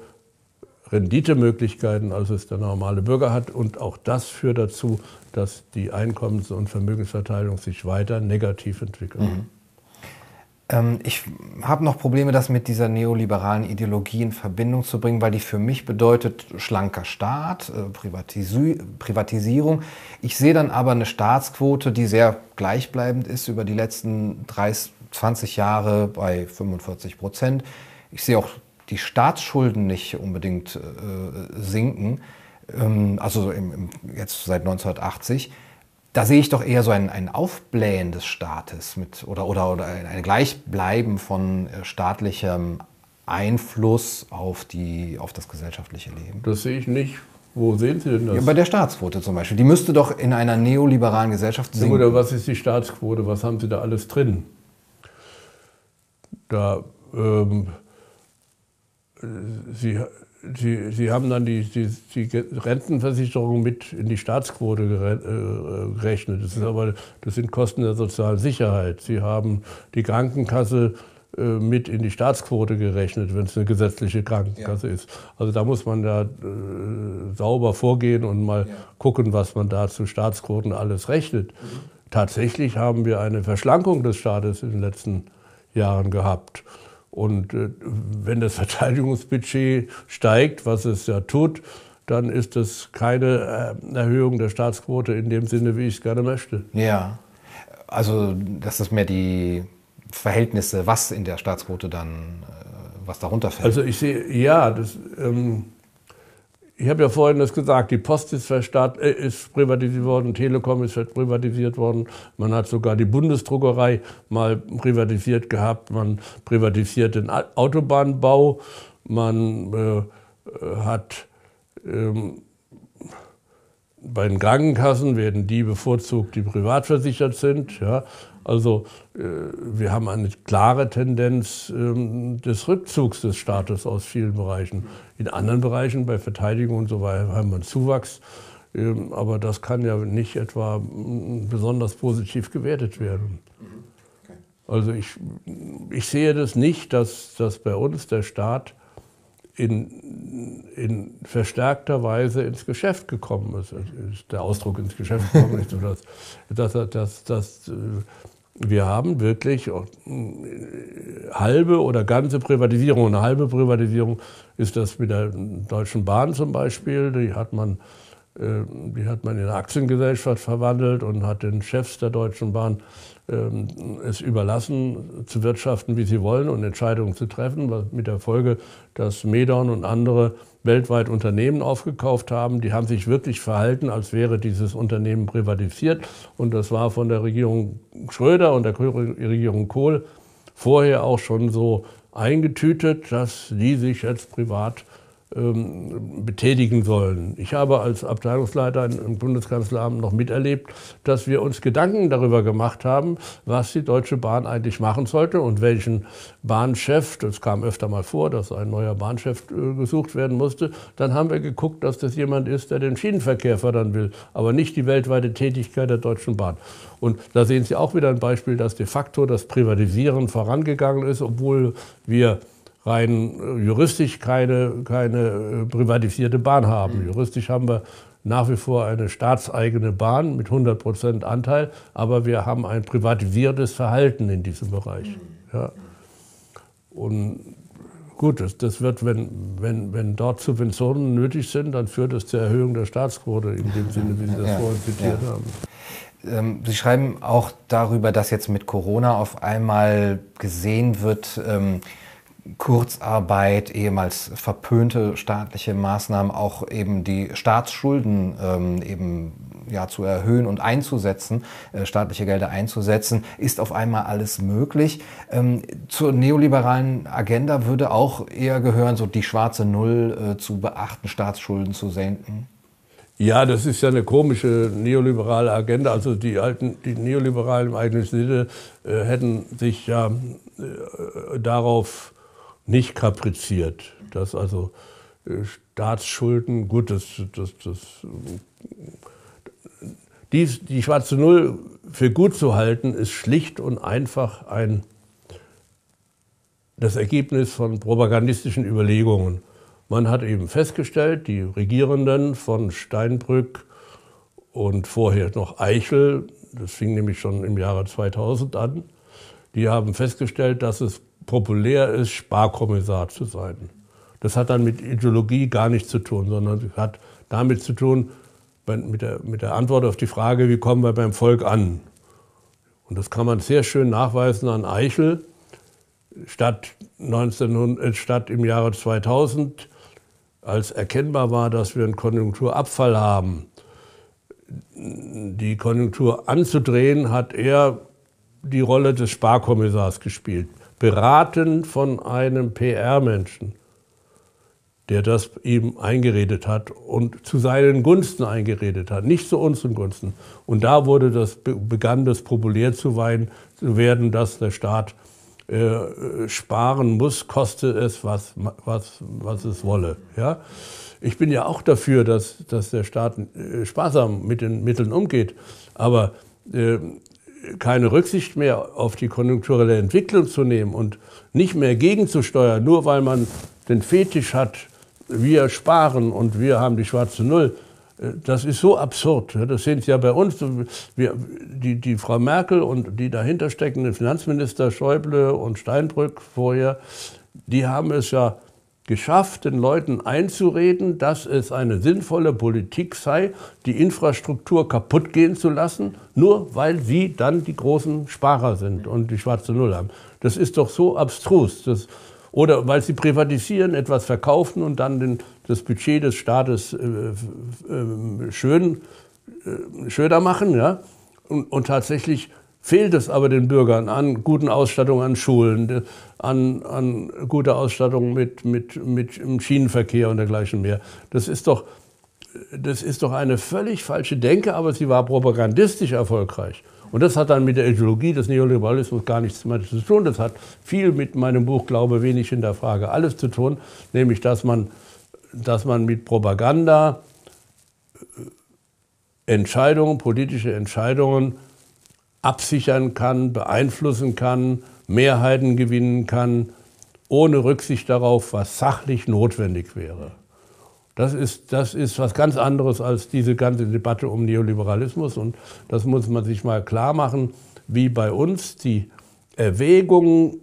Renditemöglichkeiten, als es der normale Bürger hat. Und auch das führt dazu, dass die Einkommens- und Vermögensverteilung sich weiter negativ entwickelt. Mhm. Ähm, ich habe noch Probleme, das mit dieser neoliberalen Ideologie in Verbindung zu bringen, weil die für mich bedeutet schlanker Staat, äh, Privatisi Privatisierung. Ich sehe dann aber eine Staatsquote, die sehr gleichbleibend ist über die letzten 30, 20 Jahre bei 45 Prozent. Ich sehe auch die Staatsschulden nicht unbedingt äh, sinken, ähm, also im, im, jetzt seit 1980, da sehe ich doch eher so ein, ein Aufblähen des Staates mit, oder, oder, oder ein Gleichbleiben von äh, staatlichem Einfluss auf, die, auf das gesellschaftliche Leben. Das sehe ich nicht. Wo sehen Sie denn das? Ja, bei der Staatsquote zum Beispiel. Die müsste doch in einer neoliberalen Gesellschaft sinken. Oder was ist die Staatsquote? Was haben Sie da alles drin? Da ähm, Sie, Sie, Sie haben dann die, die, die, Rentenversicherung mit in die Staatsquote äh, gerechnet. Das, ist aber, das sind Kosten der sozialen Sicherheit. Sie haben die Krankenkasse äh, mit in die Staatsquote gerechnet, wenn es eine gesetzliche Krankenkasse ja. ist. Also da muss man da äh, sauber vorgehen und mal ja. gucken, was man da zu Staatsquoten alles rechnet. Mhm. Tatsächlich haben wir eine Verschlankung des Staates in den letzten Jahren gehabt. Und äh, wenn das Verteidigungsbudget steigt, was es ja tut, dann ist das keine äh, Erhöhung der Staatsquote in dem Sinne, wie ich es gerne möchte. Ja, also das ist mehr die Verhältnisse, was in der Staatsquote dann, äh, was darunter fällt. Also ich sehe, ja, das, ähm, ich habe ja vorhin das gesagt, die Post ist, äh, ist privatisiert worden, Telekom ist privatisiert worden, man hat sogar die Bundesdruckerei mal privatisiert gehabt, man privatisiert den Autobahnbau, man äh, hat ähm, bei den Krankenkassen werden die bevorzugt, die privat versichert sind. Ja. Also äh, wir haben eine klare Tendenz ähm, des Rückzugs des Staates aus vielen Bereichen. In anderen Bereichen, bei Verteidigung und so weiter, haben wir einen Zuwachs. Ähm, aber das kann ja nicht etwa besonders positiv gewertet werden. Also ich, ich sehe das nicht, dass, dass bei uns der Staat in, in verstärkter Weise ins Geschäft gekommen ist. Der Ausdruck ins Geschäft gekommen ist, dass, dass, dass, dass wir haben wirklich halbe oder ganze Privatisierung. Eine halbe Privatisierung ist das mit der Deutschen Bahn zum Beispiel. Die hat man, äh, die hat man in eine Aktiengesellschaft verwandelt und hat den Chefs der Deutschen Bahn ähm, es überlassen, zu wirtschaften, wie sie wollen und Entscheidungen zu treffen, mit der Folge, dass Medon und andere weltweit Unternehmen aufgekauft haben. Die haben sich wirklich verhalten, als wäre dieses Unternehmen privatisiert. Und das war von der Regierung Schröder und der Regierung Kohl vorher auch schon so eingetütet, dass die sich jetzt privat ähm, betätigen sollen. Ich habe als Abteilungsleiter im Bundeskanzleramt noch miterlebt, dass wir uns Gedanken darüber gemacht haben, was die Deutsche Bahn eigentlich machen sollte und welchen Bahnchef, das kam öfter mal vor, dass ein neuer Bahnchef äh, gesucht werden musste, dann haben wir geguckt, dass das jemand ist, der den Schienenverkehr fördern will, aber nicht die weltweite Tätigkeit der Deutschen Bahn. Und da sehen Sie auch wieder ein Beispiel, dass de facto das Privatisieren vorangegangen ist, obwohl wir rein äh, juristisch keine, keine äh, privatisierte Bahn haben. Mhm. Juristisch haben wir nach wie vor eine staatseigene Bahn mit 100 Prozent Anteil, aber wir haben ein privatisiertes Verhalten in diesem Bereich. Mhm. Ja. Und gut, das, das wird, wenn, wenn, wenn dort Subventionen nötig sind, dann führt es zur Erhöhung der Staatsquote in dem Sinne, wie Sie das ja, vorhin zitiert ja. haben. Ähm, Sie schreiben auch darüber, dass jetzt mit Corona auf einmal gesehen wird, ähm, Kurzarbeit, ehemals verpönte staatliche Maßnahmen, auch eben die Staatsschulden ähm, eben ja, zu erhöhen und einzusetzen, äh, staatliche Gelder einzusetzen, ist auf einmal alles möglich. Ähm, zur neoliberalen Agenda würde auch eher gehören, so die schwarze Null äh, zu beachten, Staatsschulden zu senken. Ja, das ist ja eine komische neoliberale Agenda. Also die alten, die Neoliberalen im eigenen Sinne äh, hätten sich ja äh, darauf nicht kapriziert, dass also äh, Staatsschulden, gut, das, das, das, dies, die schwarze Null für gut zu halten, ist schlicht und einfach ein, das Ergebnis von propagandistischen Überlegungen. Man hat eben festgestellt, die Regierenden von Steinbrück und vorher noch Eichel, das fing nämlich schon im Jahre 2000 an, die haben festgestellt, dass es populär ist, Sparkommissar zu sein. Das hat dann mit Ideologie gar nichts zu tun, sondern hat damit zu tun, mit der, mit der Antwort auf die Frage, wie kommen wir beim Volk an. Und das kann man sehr schön nachweisen an Eichel. Statt, 1900, äh, statt im Jahre 2000, als erkennbar war, dass wir einen Konjunkturabfall haben, die Konjunktur anzudrehen, hat er die Rolle des Sparkommissars gespielt beraten von einem PR-Menschen, der das ihm eingeredet hat und zu seinen Gunsten eingeredet hat, nicht zu unseren Gunsten. Und da wurde das, begann das populär zu werden, dass der Staat äh, sparen muss, koste es, was, was, was es wolle. Ja? Ich bin ja auch dafür, dass, dass der Staat äh, sparsam mit den Mitteln umgeht. Aber äh, keine Rücksicht mehr auf die konjunkturelle Entwicklung zu nehmen und nicht mehr gegenzusteuern, nur weil man den Fetisch hat, wir sparen und wir haben die schwarze Null. Äh, das ist so absurd. Das sehen Sie ja bei uns. Wir, die, die Frau Merkel und die dahinter steckenden Finanzminister Schäuble und Steinbrück vorher, die haben es ja geschafft, den Leuten einzureden, dass es eine sinnvolle Politik sei, die Infrastruktur kaputt gehen zu lassen, nur weil sie dann die großen Sparer sind und die schwarze Null haben. Das ist doch so abstrus. Das, oder weil sie privatisieren, etwas verkaufen und dann den, das Budget des Staates äh, äh, schön, äh, schöner machen. Ja? Und, und tatsächlich fehlt es aber den Bürgern an guten Ausstattungen an Schulen, an, an guter Ausstattung mit, mit, mit im Schienenverkehr und dergleichen mehr. Das ist doch, das ist doch eine völlig falsche Denke, aber sie war propagandistisch erfolgreich. Und das hat dann mit der Ideologie des Neoliberalismus gar nichts mehr zu tun. Das hat viel mit meinem Buch Glaube wenig in der Frage alles zu tun, nämlich dass man, dass man mit Propaganda äh, Entscheidungen, politische Entscheidungen absichern kann, beeinflussen kann, Mehrheiten gewinnen kann, ohne Rücksicht darauf, was sachlich notwendig wäre. Das ist, das ist was ganz anderes als diese ganze Debatte um Neoliberalismus. Und das muss man sich mal klar machen. wie bei uns die Erwägung,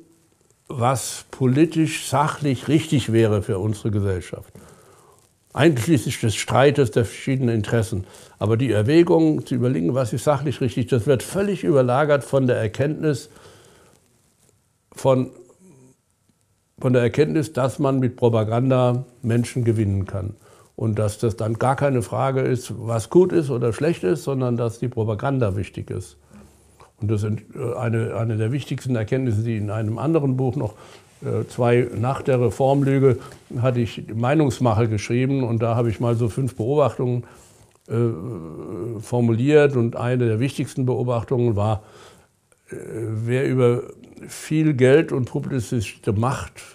was politisch, sachlich richtig wäre für unsere Gesellschaft. Einschließlich des Streites der verschiedenen Interessen. Aber die Erwägung zu überlegen, was ist sachlich richtig, das wird völlig überlagert von der Erkenntnis, von, von der Erkenntnis, dass man mit Propaganda Menschen gewinnen kann. Und dass das dann gar keine Frage ist, was gut ist oder schlecht ist, sondern dass die Propaganda wichtig ist. Und das ist eine, eine der wichtigsten Erkenntnisse, die in einem anderen Buch noch äh, zwei nach der Reformlüge hatte ich Meinungsmache geschrieben und da habe ich mal so fünf Beobachtungen äh, formuliert und eine der wichtigsten Beobachtungen war, äh, wer über viel Geld und publizistische Macht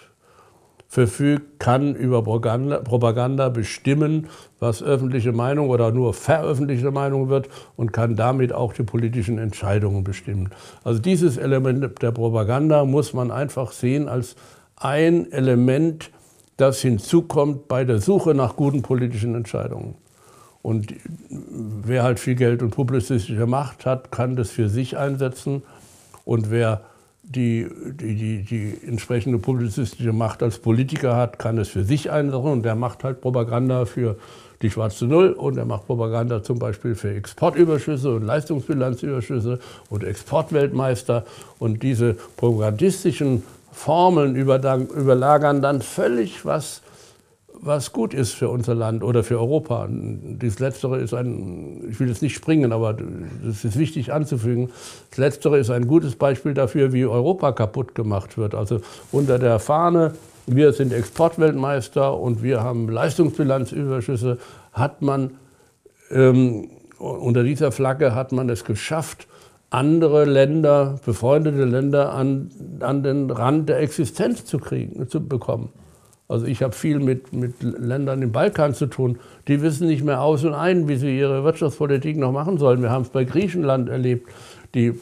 verfügt, kann über Propaganda, bestimmen, was öffentliche Meinung oder nur veröffentlichte Meinung wird und kann damit auch die politischen Entscheidungen bestimmen. Also dieses Element der Propaganda muss man einfach sehen als ein Element, das hinzukommt bei der Suche nach guten politischen Entscheidungen. Und wer halt viel Geld und publizistische Macht hat, kann das für sich einsetzen. Und wer die, die, die, die entsprechende publizistische Macht als Politiker hat, kann es für sich einsetzen. Und der macht halt Propaganda für die schwarze Null. Und er macht Propaganda zum Beispiel für Exportüberschüsse und Leistungsbilanzüberschüsse und Exportweltmeister. Und diese propagandistischen Formeln überlagern dann völlig was was gut ist für unser Land oder für Europa. Das Letztere ist ein, ich will jetzt nicht springen, aber es ist wichtig anzufügen, das Letztere ist ein gutes Beispiel dafür, wie Europa kaputt gemacht wird. Also unter der Fahne, wir sind Exportweltmeister und wir haben Leistungsbilanzüberschüsse, hat man, ähm, unter dieser Flagge hat man es geschafft, andere Länder, befreundete Länder an, an den Rand der Existenz zu kriegen, zu bekommen. Also ich habe viel mit, mit Ländern im Balkan zu tun. Die wissen nicht mehr aus und ein, wie sie ihre Wirtschaftspolitik noch machen sollen. Wir haben es bei Griechenland erlebt, die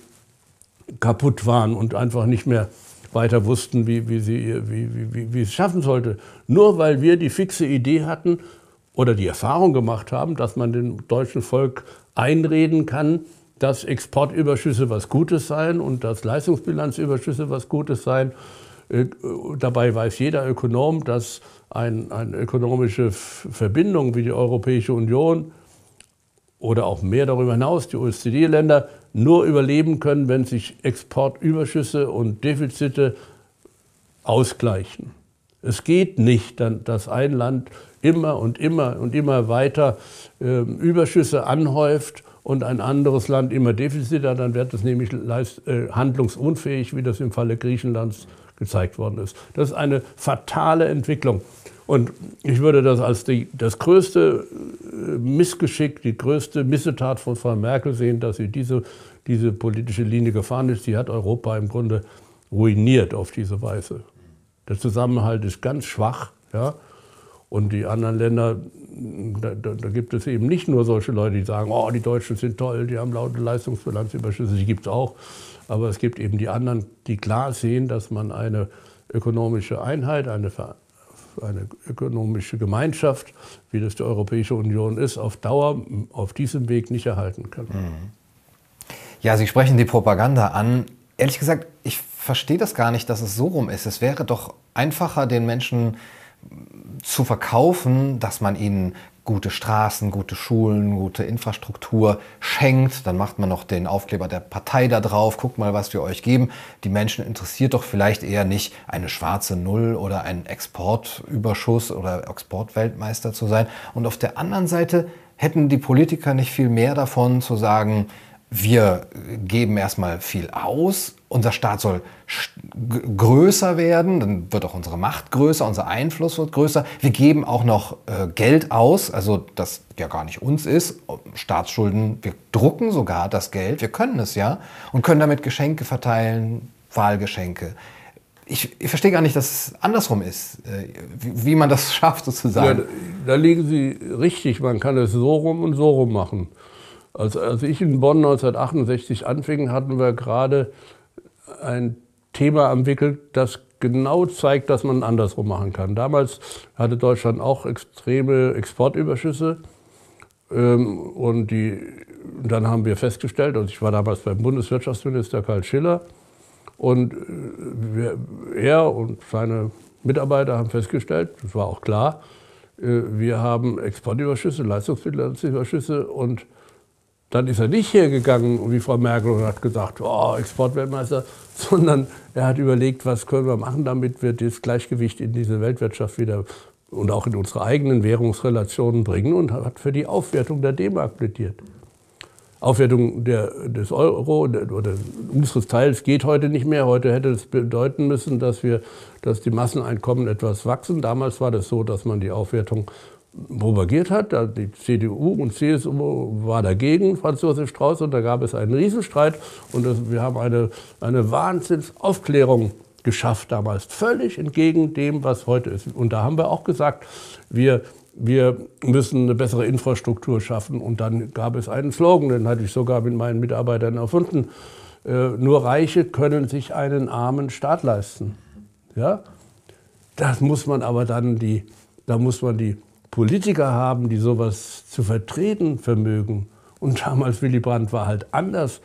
kaputt waren und einfach nicht mehr weiter wussten, wie, wie, sie, wie, wie, wie es schaffen sollte. Nur weil wir die fixe Idee hatten oder die Erfahrung gemacht haben, dass man dem deutschen Volk einreden kann, dass Exportüberschüsse was Gutes seien und dass Leistungsbilanzüberschüsse was Gutes seien dabei weiß jeder Ökonom, dass ein, eine ökonomische Verbindung wie die Europäische Union oder auch mehr darüber hinaus, die OECD-Länder, nur überleben können, wenn sich Exportüberschüsse und Defizite ausgleichen. Es geht nicht, dass ein Land immer und immer und immer weiter äh, Überschüsse anhäuft und ein anderes Land immer Defizite hat, dann wird es nämlich äh, handlungsunfähig, wie das im Falle Griechenlands gezeigt worden ist. Das ist eine fatale Entwicklung. Und ich würde das als die, das größte äh, Missgeschick, die größte Missetat von Frau Merkel sehen, dass sie diese, diese politische Linie gefahren ist. Sie hat Europa im Grunde ruiniert auf diese Weise. Der Zusammenhalt ist ganz schwach. Ja? Und die anderen Länder, da, da, gibt es eben nicht nur solche Leute, die sagen, oh, die Deutschen sind toll, die haben laute Leistungsbilanzüberschüsse, die gibt es auch. Aber es gibt eben die anderen, die klar sehen, dass man eine ökonomische Einheit, eine, eine ökonomische Gemeinschaft, wie das die Europäische Union ist, auf Dauer auf diesem Weg nicht erhalten kann. Mhm. Ja, Sie sprechen die Propaganda an. Ehrlich gesagt, ich verstehe das gar nicht, dass es so rum ist. Es wäre doch einfacher, den Menschen zu verkaufen, dass man ihnen gute Straßen, gute Schulen, gute Infrastruktur schenkt. Dann macht man noch den Aufkleber der Partei da drauf. Guckt mal, was wir euch geben. Die Menschen interessiert doch vielleicht eher nicht eine schwarze Null oder ein Exportüberschuss oder Exportweltmeister zu sein. Und auf der anderen Seite hätten die Politiker nicht viel mehr davon zu sagen, wir geben erstmal viel aus, unser Staat soll größer werden, dann wird auch unsere Macht größer, unser Einfluss wird größer. Wir geben auch noch äh, Geld aus, also das ja gar nicht uns ist, Staatsschulden, wir drucken sogar das Geld, wir können es ja und können damit Geschenke verteilen, Wahlgeschenke. Ich, ich verstehe gar nicht, dass es andersrum ist, äh, wie, wie, man das schafft sozusagen. Ja, da liegen Sie richtig, man kann es so rum und so rum machen. Als, als ich in Bonn 1968 anfing, hatten wir gerade ein Thema entwickelt, das genau zeigt, dass man andersrum machen kann. Damals hatte Deutschland auch extreme Exportüberschüsse Ähm, und die, dann haben wir festgestellt, und ich war damals beim Bundeswirtschaftsminister Karl Schiller, und äh, wir, er und seine Mitarbeiter haben festgestellt, das war auch klar, äh, wir haben Exportüberschüsse, Leistungsmittelüberschüsse und dann ist er nicht hergegangen wie Frau Merkel und hat gesagt, oh, Exportweltmeister, sondern er hat überlegt, was können wir machen, damit wir das Gleichgewicht in diese Weltwirtschaft wieder und auch in unsere eigenen Währungsrelationen bringen und hat für die Aufwertung der D-Mark plädiert. Aufwertung der, des Euro oder unseres Teils geht heute nicht mehr. Heute hätte es bedeuten müssen, dass, wir, dass die Masseneinkommen etwas wachsen. Damals war das so, dass man die Aufwertung propagiert hat. Die CDU und CSU war dagegen, Franz Josef Strauß, und da gab es einen Riesenstreit. Und wir haben eine, eine Wahnsinnsaufklärung geschafft damals, völlig entgegen dem, was heute ist. Und da haben wir auch gesagt, wir, wir müssen eine bessere Infrastruktur schaffen. Und dann gab es einen Slogan, den hatte ich sogar mit meinen Mitarbeitern erfunden. Äh, nur Reiche können sich einen armen Staat leisten. Ja? Das muss man aber dann die, da muss man die Politiker haben, die sowas zu vertreten vermögen. Und damals Willy Brandt war halt anders,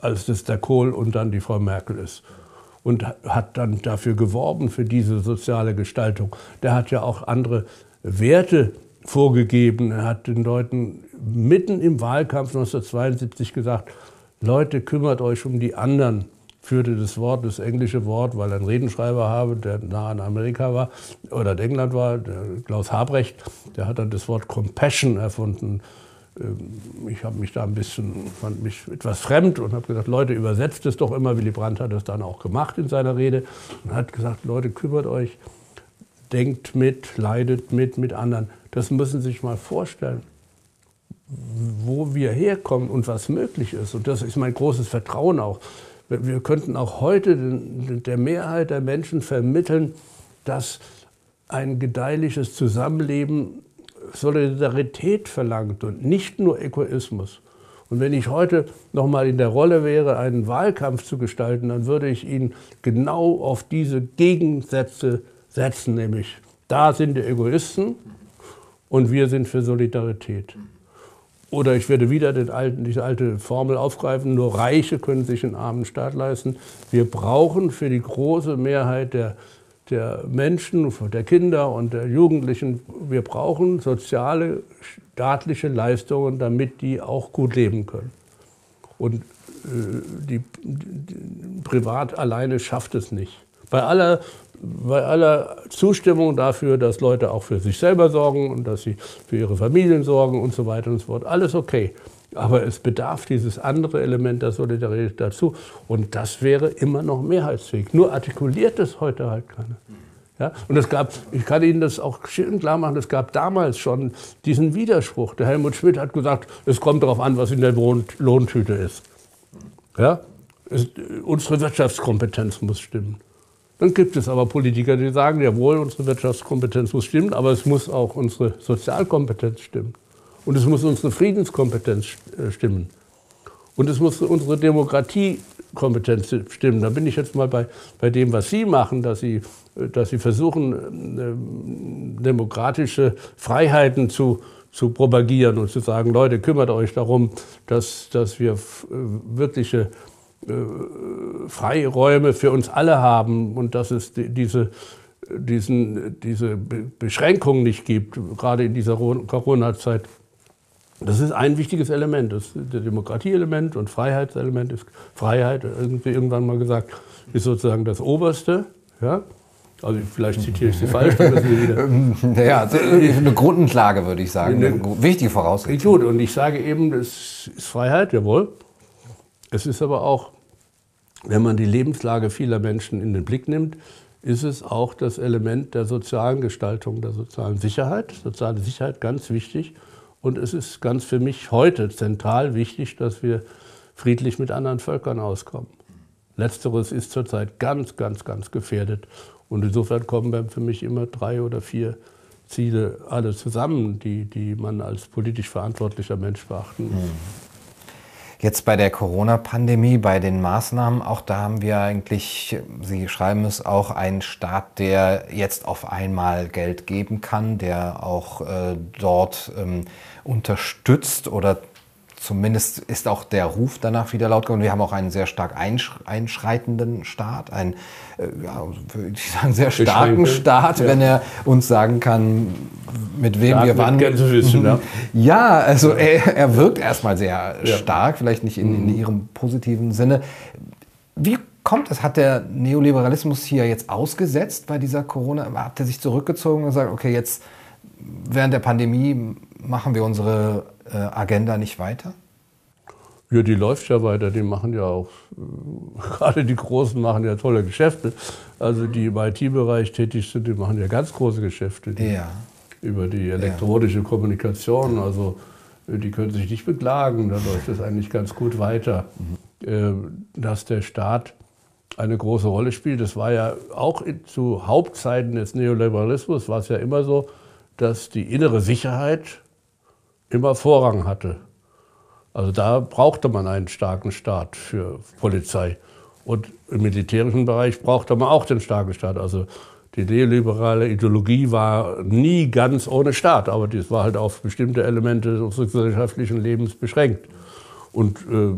als das der Kohl und dann die Frau Merkel ist. Und hat dann dafür geworben, für diese soziale Gestaltung. Der hat ja auch andere Werte vorgegeben. Er hat den Leuten mitten im Wahlkampf 1972 gesagt, Leute, kümmert euch um die anderen führte das Wort, das englische Wort, weil er einen Redenschreiber habe, der nah an Amerika war oder in England war, Klaus Habrecht, der hat dann das Wort Compassion erfunden. Ähm, ich habe mich da ein bisschen, fand mich etwas fremd und habe gesagt, Leute, übersetzt es doch immer. Willy Brandt hat es dann auch gemacht in seiner Rede und hat gesagt, Leute, kümmert euch, denkt mit, leidet mit, mit anderen. Das müssen Sie sich mal vorstellen wo wir herkommen und was möglich ist. Und das ist mein großes Vertrauen auch wir könnten auch heute der Mehrheit der Menschen vermitteln, dass ein gedeihliches Zusammenleben Solidarität verlangt und nicht nur Egoismus. Und wenn ich heute noch mal in der Rolle wäre, einen Wahlkampf zu gestalten, dann würde ich ihn genau auf diese Gegensätze setzen, nämlich da sind die Egoisten und wir sind für Solidarität. Oder ich werde wieder alten, diese alte Formel aufgreifen, nur Reiche können sich einen armen Staat leisten. Wir brauchen für die große Mehrheit der, der Menschen, der Kinder und der Jugendlichen, wir brauchen soziale, staatliche Leistungen, damit die auch gut leben können. Und äh, die, die, privat alleine schafft es nicht. Bei aller bei aller Zustimmung dafür, dass Leute auch für sich selber sorgen und dass sie für ihre Familien sorgen und so weiter und so fort. Alles okay. Aber es bedarf dieses andere Element der Solidarität dazu. Und das wäre immer noch mehrheitsfähig. Nur artikuliert es heute halt keiner. Ja? Und es gab, ich kann Ihnen das auch schön klar machen, es gab damals schon diesen Widerspruch. Der Helmut Schmidt hat gesagt, es kommt darauf an, was in der Lohntüte ist. Ja? Es, unsere Wirtschaftskompetenz muss stimmen. Dann gibt es aber Politiker, die sagen, jawohl, unsere Wirtschaftskompetenz muss stimmen, aber es muss auch unsere Sozialkompetenz stimmen. Und es muss unsere Friedenskompetenz äh, stimmen. Und es muss unsere Demokratiekompetenz stimmen. Da bin ich jetzt mal bei, bei dem, was Sie machen, dass Sie, äh, dass Sie versuchen, äh, demokratische Freiheiten zu, zu propagieren und zu sagen, Leute, kümmert euch darum, dass, dass wir wirkliche äh, Freiräume für uns alle haben und dass es diese, diesen, diese Beschränkung nicht gibt, gerade in dieser Corona-Zeit. Das ist ein wichtiges Element. Das Demokratieelement und Freiheitselement ist Freiheit, irgendwie irgendwann mal gesagt, ist sozusagen das Oberste. Ja? Also vielleicht zitiere ich Sie falsch, ja, also eine Grundlage würde ich sagen, eine wichtige Voraussetzung. Gut, und ich sage eben, das ist Freiheit, jawohl. Es ist aber auch, wenn man die Lebenslage vieler Menschen in den Blick nimmt, ist es auch das Element der sozialen Gestaltung, der sozialen Sicherheit. Soziale Sicherheit ganz wichtig. Und es ist ganz für mich heute zentral wichtig, dass wir friedlich mit anderen Völkern auskommen. Letzteres ist zurzeit ganz, ganz, ganz gefährdet. Und insofern kommen für mich immer drei oder vier Ziele alle zusammen, die, die man als politisch verantwortlicher Mensch beachten muss. Mhm. Jetzt bei der Corona-Pandemie, bei den Maßnahmen, auch da haben wir eigentlich, Sie schreiben es, auch einen Staat, der jetzt auf einmal Geld geben kann, der auch äh, dort ähm, unterstützt oder zumindest ist auch der Ruf danach wieder laut geworden. Wir haben auch einen sehr stark einschreitenden Staat, einen, äh, ja, würde ich sagen, sehr starken Staat, ja. wenn er uns sagen kann, mit wem Stark wir wann. Wissen, ja. ja, also er, er wirkt erstmal sehr ja. stark, vielleicht nicht in, in mhm. ihrem positiven Sinne. Wie kommt es? Hat der Neoliberalismus hier jetzt ausgesetzt bei dieser Corona? Hat er sich zurückgezogen und gesagt, okay, jetzt während der Pandemie machen wir unsere Agenda nicht weiter? Ja, die läuft ja weiter. Die machen ja auch, äh, gerade die Großen machen ja tolle Geschäfte. Also die im IT-Bereich tätig sind, die machen ja ganz große Geschäfte. Die, ja. Über die elektronische ja. Kommunikation. Also äh, die können sich nicht beklagen. Da läuft es eigentlich ganz gut weiter. Mhm. Dass der Staat eine große Rolle spielt, das war ja auch zu Hauptzeiten des Neoliberalismus, war es ja immer so, dass die innere Sicherheit immer Vorrang hatte. Also da brauchte man einen starken Staat für Polizei. Und im militärischen Bereich brauchte man auch den starken Staat. Also die neoliberale Ideologie war nie ganz ohne Staat, aber das war halt auf bestimmte Elemente unseres gesellschaftlichen Lebens beschränkt. Und äh,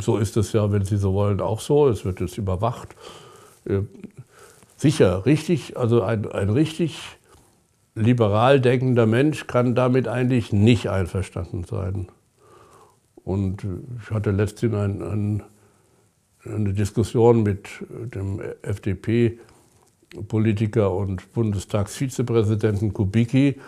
so ist es ja, wenn Sie so wollen, auch so. Es wird jetzt überwacht. Äh, sicher, richtig, also ein, ein richtig liberal denkender Mensch kann damit eigentlich nicht einverstanden sein. Und ich hatte letztens ein, ein, eine Diskussion mit dem FDP-Politiker und Bundestagsvizepräsidenten Kubicki.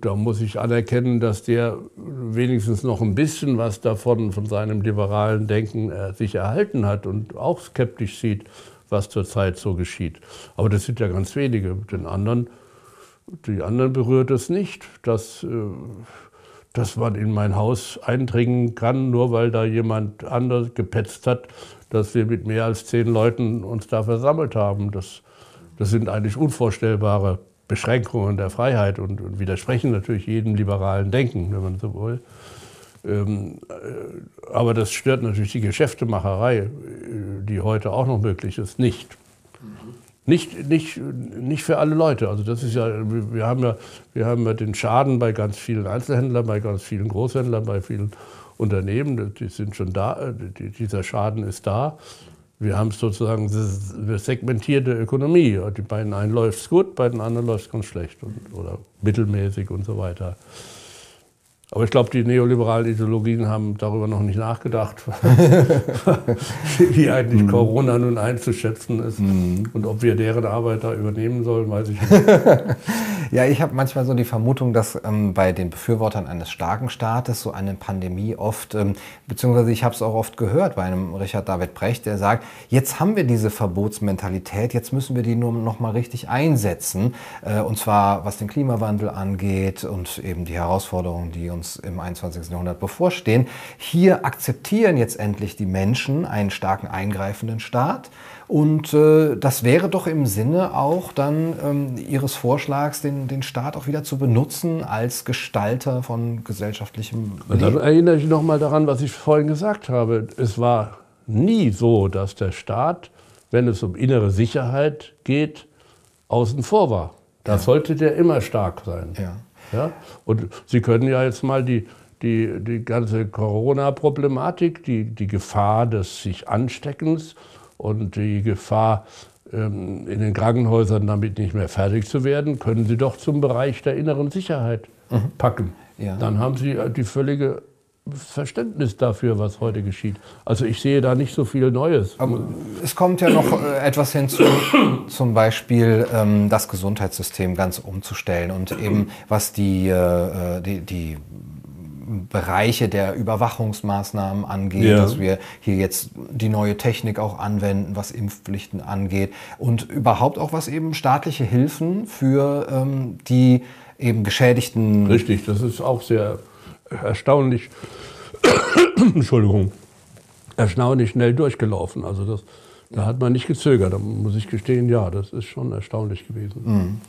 Da muss ich anerkennen, dass der wenigstens noch ein bisschen was davon, von seinem liberalen Denken äh, sich erhalten hat und auch skeptisch sieht, was zurzeit so geschieht. Aber das sind ja ganz wenige. Den anderen die anderen berührt es nicht, dass, äh, dass man in mein Haus eindringen kann, nur weil da jemand anders gepetzt hat, dass wir mit mehr als zehn Leuten uns da versammelt haben. Das, das sind eigentlich unvorstellbare Beschränkungen der Freiheit und, und widersprechen natürlich jedem liberalen Denken, wenn man so will. Ähm, äh, aber das stört natürlich die Geschäftemacherei, äh, die heute auch noch möglich ist, nicht. Nicht, nicht, nicht für alle Leute. Also das ist ja, wir haben ja, wir haben ja den Schaden bei ganz vielen Einzelhändlern, bei ganz vielen Großhändlern, bei vielen Unternehmen. Die sind schon da, dieser Schaden ist da. Wir haben sozusagen eine segmentierte Ökonomie. Bei den einen läuft es gut, bei den anderen läuft es ganz schlecht und, oder mittelmäßig und so weiter. Aber ich glaube, die neoliberalen Ideologien haben darüber noch nicht nachgedacht, wie eigentlich mm. Corona nun einzuschätzen ist. Mm. Und ob wir deren Arbeit da übernehmen sollen, weiß ich nicht. ja, ich habe manchmal so die Vermutung, dass ähm, bei den Befürwortern eines starken Staates so eine Pandemie oft, ähm, beziehungsweise ich habe es auch oft gehört bei einem Richard David Brecht, der sagt, jetzt haben wir diese Verbotsmentalität, jetzt müssen wir die nur noch mal richtig einsetzen. Äh, und zwar was den Klimawandel angeht und eben die Herausforderungen, die uns im 21. Jahrhundert bevorstehen. Hier akzeptieren jetzt endlich die Menschen einen starken eingreifenden Staat. Und äh, das wäre doch im Sinne auch dann ähm, Ihres Vorschlags, den, den Staat auch wieder zu benutzen als Gestalter von gesellschaftlichem Leben. Dann erinnere ich nochmal daran, was ich vorhin gesagt habe. Es war nie so, dass der Staat, wenn es um innere Sicherheit geht, außen vor war. Da ja. sollte der immer stark sein. Ja. Ja? Und Sie können ja jetzt mal die, die, die ganze Corona-Problematik, die, die Gefahr des sich Ansteckens und die Gefahr, ähm, in den Krankenhäusern damit nicht mehr fertig zu werden, können Sie doch zum Bereich der inneren Sicherheit mhm. packen. Ja. Dann haben Sie die völlige Verständnis dafür, was heute geschieht. Also ich sehe da nicht so viel Neues. Aber es kommt ja noch äh, etwas hinzu, zum Beispiel ähm, das Gesundheitssystem ganz umzustellen und eben was die, äh, die, die Bereiche der Überwachungsmaßnahmen angeht, ja. dass wir hier jetzt die neue Technik auch anwenden, was Impfpflichten angeht und überhaupt auch was eben staatliche Hilfen für ähm, die eben Geschädigten. Richtig, das ist auch sehr erstaunlich, Entschuldigung, erstaunlich schnell durchgelaufen. Also das, Da hat man nicht gezögert, da muss ich gestehen, ja, das ist schon erstaunlich gewesen. Mhm.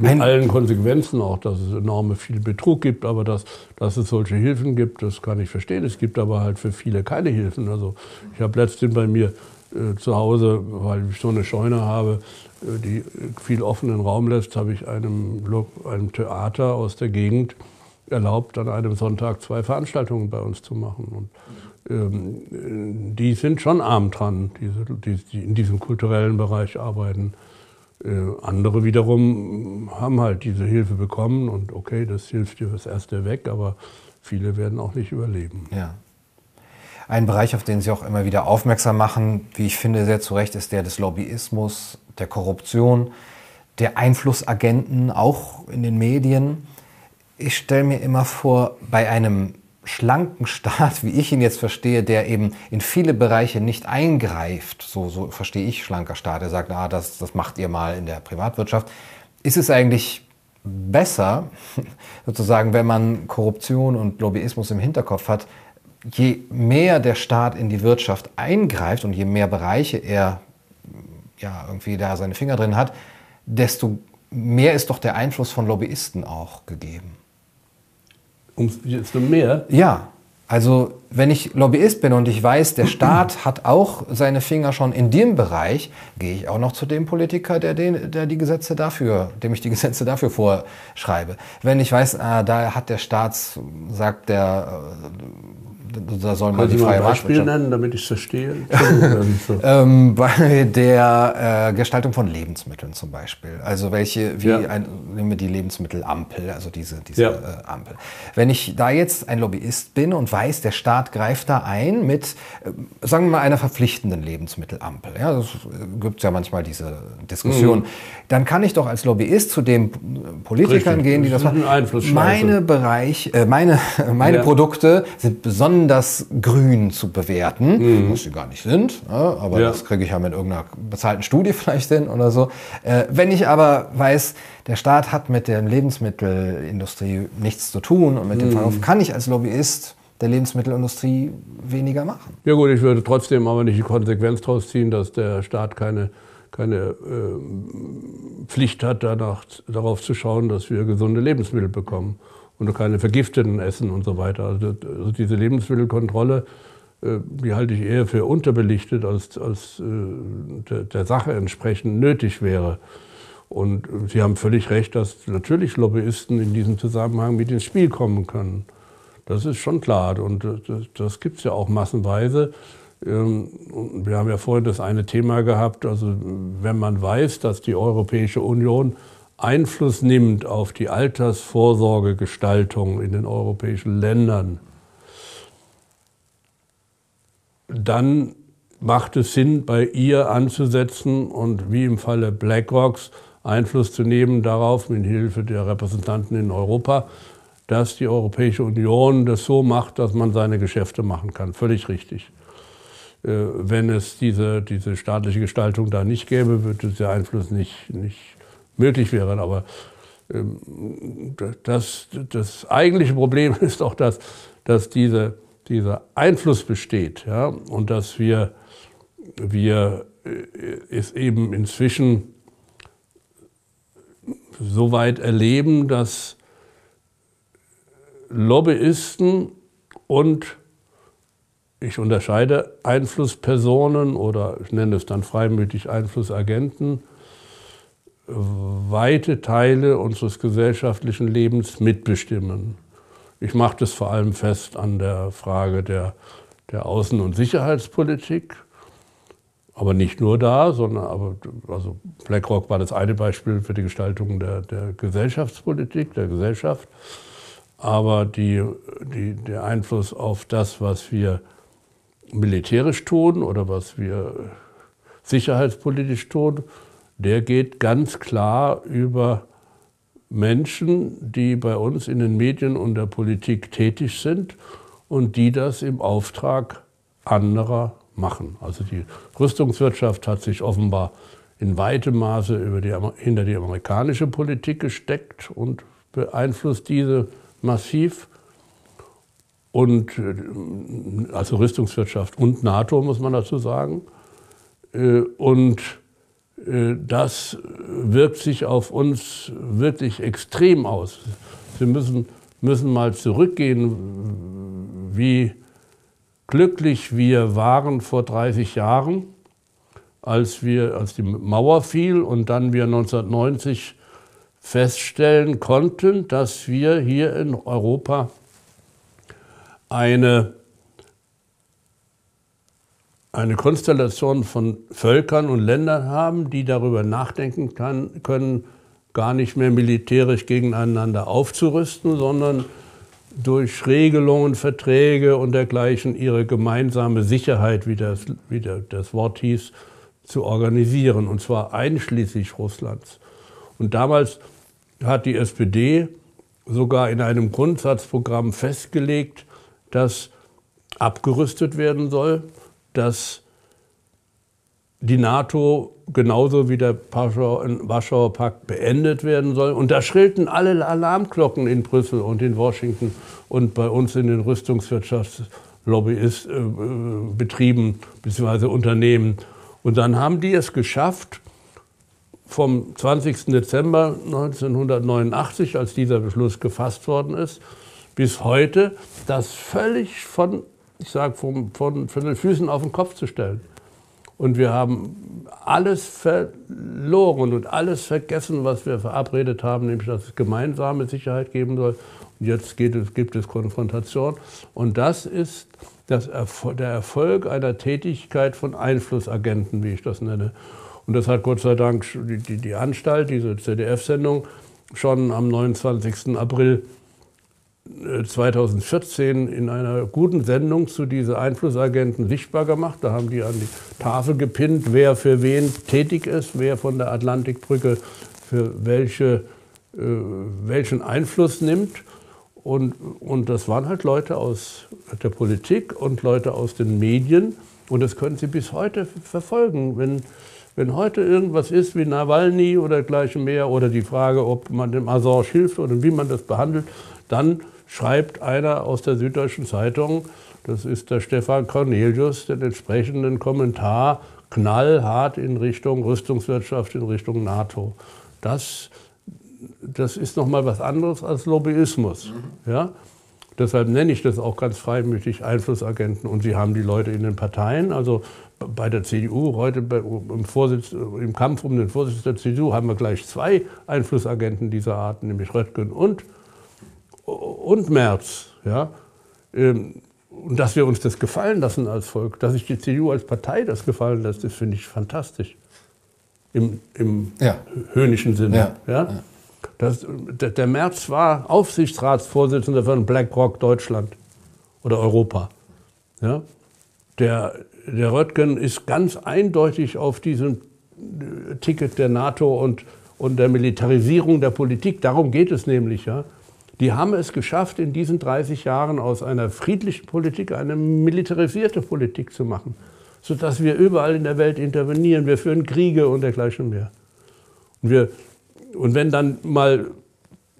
Mit allen Konsequenzen auch, dass es enorme viel Betrug gibt, aber dass, dass es solche Hilfen gibt, das kann ich verstehen. Es gibt aber halt für viele keine Hilfen. Also ich habe letztens bei mir äh, zu Hause, weil ich so eine Scheune habe, äh, die viel offenen Raum lässt, habe ich einem, einem Theater aus der Gegend erlaubt, an einem Sonntag zwei Veranstaltungen bei uns zu machen. Und ähm, die sind schon arm dran, die, die in diesem kulturellen Bereich arbeiten. Äh, andere wiederum haben halt diese Hilfe bekommen und okay, das hilft dir fürs Erste weg, aber viele werden auch nicht überleben. Ja. Ein Bereich, auf den Sie auch immer wieder aufmerksam machen, wie ich finde, sehr zu Recht, ist der des Lobbyismus, der Korruption, der Einflussagenten, auch in den Medien. Ich stelle mir immer vor, bei einem schlanken Staat, wie ich ihn jetzt verstehe, der eben in viele Bereiche nicht eingreift, so, so verstehe ich schlanker Staat, der sagt, ah, das, das macht ihr mal in der Privatwirtschaft, ist es eigentlich besser, sozusagen, wenn man Korruption und Lobbyismus im Hinterkopf hat, je mehr der Staat in die Wirtschaft eingreift und je mehr Bereiche er ja, irgendwie da seine Finger drin hat, desto mehr ist doch der Einfluss von Lobbyisten auch gegeben. Um jetzt mehr? Ja. Also wenn ich Lobbyist bin und ich weiß, der Staat hat auch seine Finger schon in dem Bereich, gehe ich auch noch zu dem Politiker, der, den, der die Gesetze dafür, dem ich die Gesetze dafür vorschreibe. Wenn ich weiß, ah, da hat der Staat, sagt der da soll man die freie mal ein Beispiel nennen, damit ich es verstehe? ähm, bei der äh, Gestaltung von Lebensmitteln zum Beispiel. Also welche, wie ja. ein, nehmen wir die Lebensmittelampel, also diese, diese ja. äh, Ampel. Wenn ich da jetzt ein Lobbyist bin und weiß, der Staat greift da ein mit, äh, sagen wir mal, einer verpflichtenden Lebensmittelampel. Ja, das äh, gibt ja manchmal diese Diskussion. Mhm. Dann kann ich doch als Lobbyist zu den Politikern Richtig. gehen, die das, das machen. Meine Bereich, äh, meine, meine ja. Produkte sind besonders das grün zu bewerten, mhm. was sie gar nicht sind, ja, aber ja. das kriege ich ja mit irgendeiner bezahlten Studie vielleicht hin oder so. Äh, wenn ich aber weiß, der Staat hat mit der Lebensmittelindustrie nichts zu tun und mit dem mhm. Verkauf, kann ich als Lobbyist der Lebensmittelindustrie weniger machen. Ja gut, ich würde trotzdem aber nicht die Konsequenz daraus ziehen, dass der Staat keine keine äh, Pflicht hat, danach, darauf zu schauen, dass wir gesunde Lebensmittel bekommen und keine vergifteten essen und so weiter. Also, also diese Lebensmittelkontrolle, äh, die halte ich eher für unterbelichtet, als, als äh, der, der, Sache entsprechend nötig wäre. Und Sie haben völlig recht, dass natürlich Lobbyisten in diesem Zusammenhang mit ins Spiel kommen können. Das ist schon klar und das, das gibt es ja auch massenweise. Ähm, wir haben ja vorhin das eine Thema gehabt, also wenn man weiß, dass die Europäische Union Einfluss nimmt auf die Altersvorsorgegestaltung in den europäischen Ländern, dann macht es Sinn, bei ihr anzusetzen und wie im Falle BlackRocks Einfluss zu nehmen darauf, mit Hilfe der Repräsentanten in Europa, dass die Europäische Union das so macht, dass man seine Geschäfte machen kann. Völlig richtig. Äh, wenn es diese, diese staatliche Gestaltung da nicht gäbe, würde dieser Einfluss nicht, nicht möglich wären. Aber ähm, das, das eigentliche Problem ist auch, dass, dass diese, dieser Einfluss besteht ja, und dass wir, wir äh, es eben inzwischen so weit erleben, dass Lobbyisten und ich unterscheide Einflusspersonen oder ich nenne es dann freimütig Einflussagenten, weite Teile unseres gesellschaftlichen Lebens mitbestimmen. Ich mache das vor allem fest an der Frage der, der Außen- und Sicherheitspolitik, aber nicht nur da, sondern aber, also BlackRock war das eine Beispiel für die Gestaltung der, der Gesellschaftspolitik, der Gesellschaft. Aber die, die, der Einfluss auf das, was wir militärisch tun oder was wir sicherheitspolitisch tun, der geht ganz klar über Menschen, die bei uns in den Medien und der Politik tätig sind und die das im Auftrag anderer machen. Also die Rüstungswirtschaft hat sich offenbar in weitem Maße die, hinter die amerikanische Politik gesteckt und beeinflusst diese massiv. Und äh, also Rüstungswirtschaft und NATO muss man dazu sagen. Äh, und das wirkt sich auf uns wirklich extrem aus. Wir müssen, müssen mal zurückgehen, wie glücklich wir waren vor 30 Jahren, als, wir, als die Mauer fiel und dann wir 1990 feststellen konnten, dass wir hier in Europa eine, eine Konstellation von Völkern und Ländern haben, die darüber nachdenken kann, können, gar nicht mehr militärisch gegeneinander aufzurüsten, sondern durch Regelungen, Verträge und dergleichen ihre gemeinsame Sicherheit, wie das, wie das Wort hieß, zu organisieren, und zwar einschließlich Russlands. Und damals hat die SPD sogar in einem Grundsatzprogramm festgelegt, dass abgerüstet werden soll, dass die NATO genauso wie der Warschauer Pakt beendet werden soll. Und da schrillten alle Alarmglocken in Brüssel und in Washington und bei uns in den Rüstungswirtschaftslobbybetrieben äh, bzw. Unternehmen. Und dann haben die es geschafft, vom 20. Dezember 1989, als dieser Beschluss gefasst worden ist, bis heute, das völlig von, ich sage, von, von, von den Füßen auf den Kopf zu stellen. Und wir haben alles verloren und alles vergessen, was wir verabredet haben, nämlich dass es gemeinsame Sicherheit geben soll. Und jetzt es, gibt es Konfrontation. Und das ist das, der Erfolg einer Tätigkeit von Einflussagenten, wie ich das nenne. Und das hat Gott sei Dank die, die, die Anstalt, diese ZDF-Sendung, schon am 29. April 2014 äh, in einer guten Sendung zu diesen Einflussagenten sichtbar gemacht. Da haben die an die Tafel gepinnt, wer für wen tätig ist, wer von der Atlantikbrücke für welche, äh, welchen Einfluss nimmt. Und, und das waren halt Leute aus der Politik und Leute aus den Medien. Und das können Sie bis heute verfolgen. Wenn, wenn heute irgendwas ist wie Nawalny oder gleichem mehr oder die Frage, ob man dem Assange hilft oder wie man das behandelt, dann schreibt einer aus der Süddeutschen Zeitung, das ist der Stefan Cornelius, den entsprechenden Kommentar knallhart in Richtung Rüstungswirtschaft, in Richtung NATO. Das, das ist nochmal was anderes als Lobbyismus. Mhm. Ja? Deshalb nenne ich das auch ganz freimütig Einflussagenten. Und sie haben die Leute in den Parteien, also bei der CDU, heute im, Vorsitz, im Kampf um den Vorsitz der CDU haben wir gleich zwei Einflussagenten dieser Art, nämlich Röttgen und, und Merz. Ja? Ähm, und dass wir uns das gefallen lassen als Volk, dass sich die CDU als Partei das gefallen lässt, das finde ich fantastisch. Im, im ja. höhnischen Sinne. Ja. ja? Das, der, der Merz war Aufsichtsratsvorsitzender von BlackRock Deutschland oder Europa. Ja? Der, der Röttgen ist ganz eindeutig auf diesem Ticket der NATO und, und der Militarisierung der Politik. Darum geht es nämlich. Ja? Die haben es geschafft, in diesen 30 Jahren aus einer friedlichen Politik eine militarisierte Politik zu machen, sodass wir überall in der Welt intervenieren. Wir führen Kriege und dergleichen mehr. Und, wir, und wenn dann mal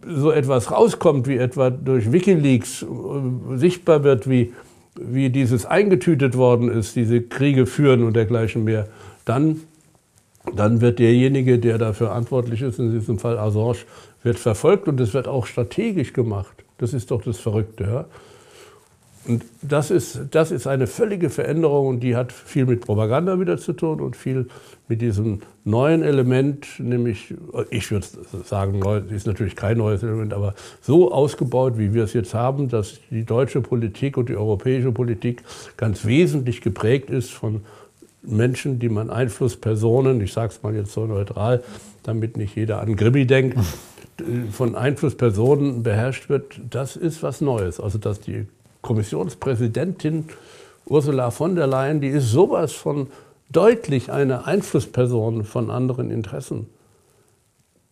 so etwas rauskommt, wie etwa durch Wikileaks äh, sichtbar wird, wie, wie dieses eingetütet worden ist, diese Kriege führen und dergleichen mehr, dann, dann wird derjenige, der dafür verantwortlich ist, in diesem Fall Assange, wird verfolgt und es wird auch strategisch gemacht. Das ist doch das Verrückte. Ja? Und das ist, das ist eine völlige Veränderung und die hat viel mit Propaganda wieder zu tun und viel mit diesem neuen Element, nämlich, ich würde sagen, ist natürlich kein neues Element, aber so ausgebaut, wie wir es jetzt haben, dass die deutsche Politik und die europäische Politik ganz wesentlich geprägt ist von Menschen, die man Einflusspersonen, ich sage es mal jetzt so neutral, damit nicht jeder an Gribi denkt, von Einflusspersonen beherrscht wird, das ist was Neues. Also dass die Kommissionspräsidentin Ursula von der Leyen, die ist sowas von deutlich eine Einflussperson von anderen Interessen.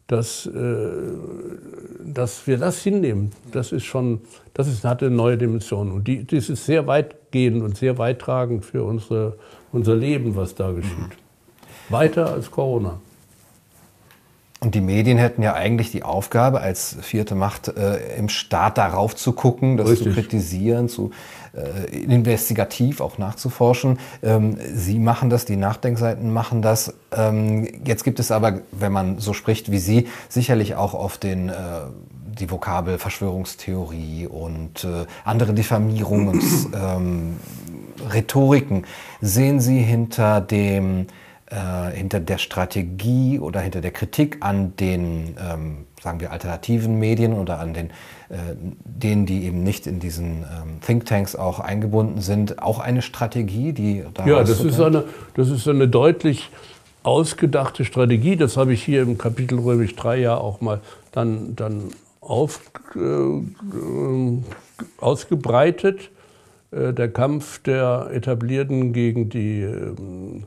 Dass, äh, dass wir das hinnehmen, das ist schon, das ist, hat eine neue Dimension. Und die, das ist sehr weitgehend und sehr weittragend für unsere, unser Leben, was da geschieht. Weiter als Corona. Und die Medien hätten ja eigentlich die Aufgabe, als vierte Macht äh, im Staat darauf zu gucken, das Richtig. zu kritisieren, zu äh, investigativ auch nachzuforschen. Ähm, Sie machen das, die Nachdenkseiten machen das. Ähm, jetzt gibt es aber, wenn man so spricht wie Sie, sicherlich auch auf den äh, die Vokabel Verschwörungstheorie und äh, andere Diffamierungsrhetoriken. Ähm, Sehen Sie hinter dem äh, hinter der Strategie oder hinter der Kritik an den, ähm, sagen wir, alternativen Medien oder an den, äh, denen, die eben nicht in diesen ähm, Thinktanks auch eingebunden sind, auch eine Strategie, die da Ja, das ist, eine, das ist eine deutlich ausgedachte Strategie. Das habe ich hier im Kapitel Römisch 3 ja auch mal dann, dann auf, äh, ausgebreitet. Äh, der Kampf der Etablierten gegen die ähm,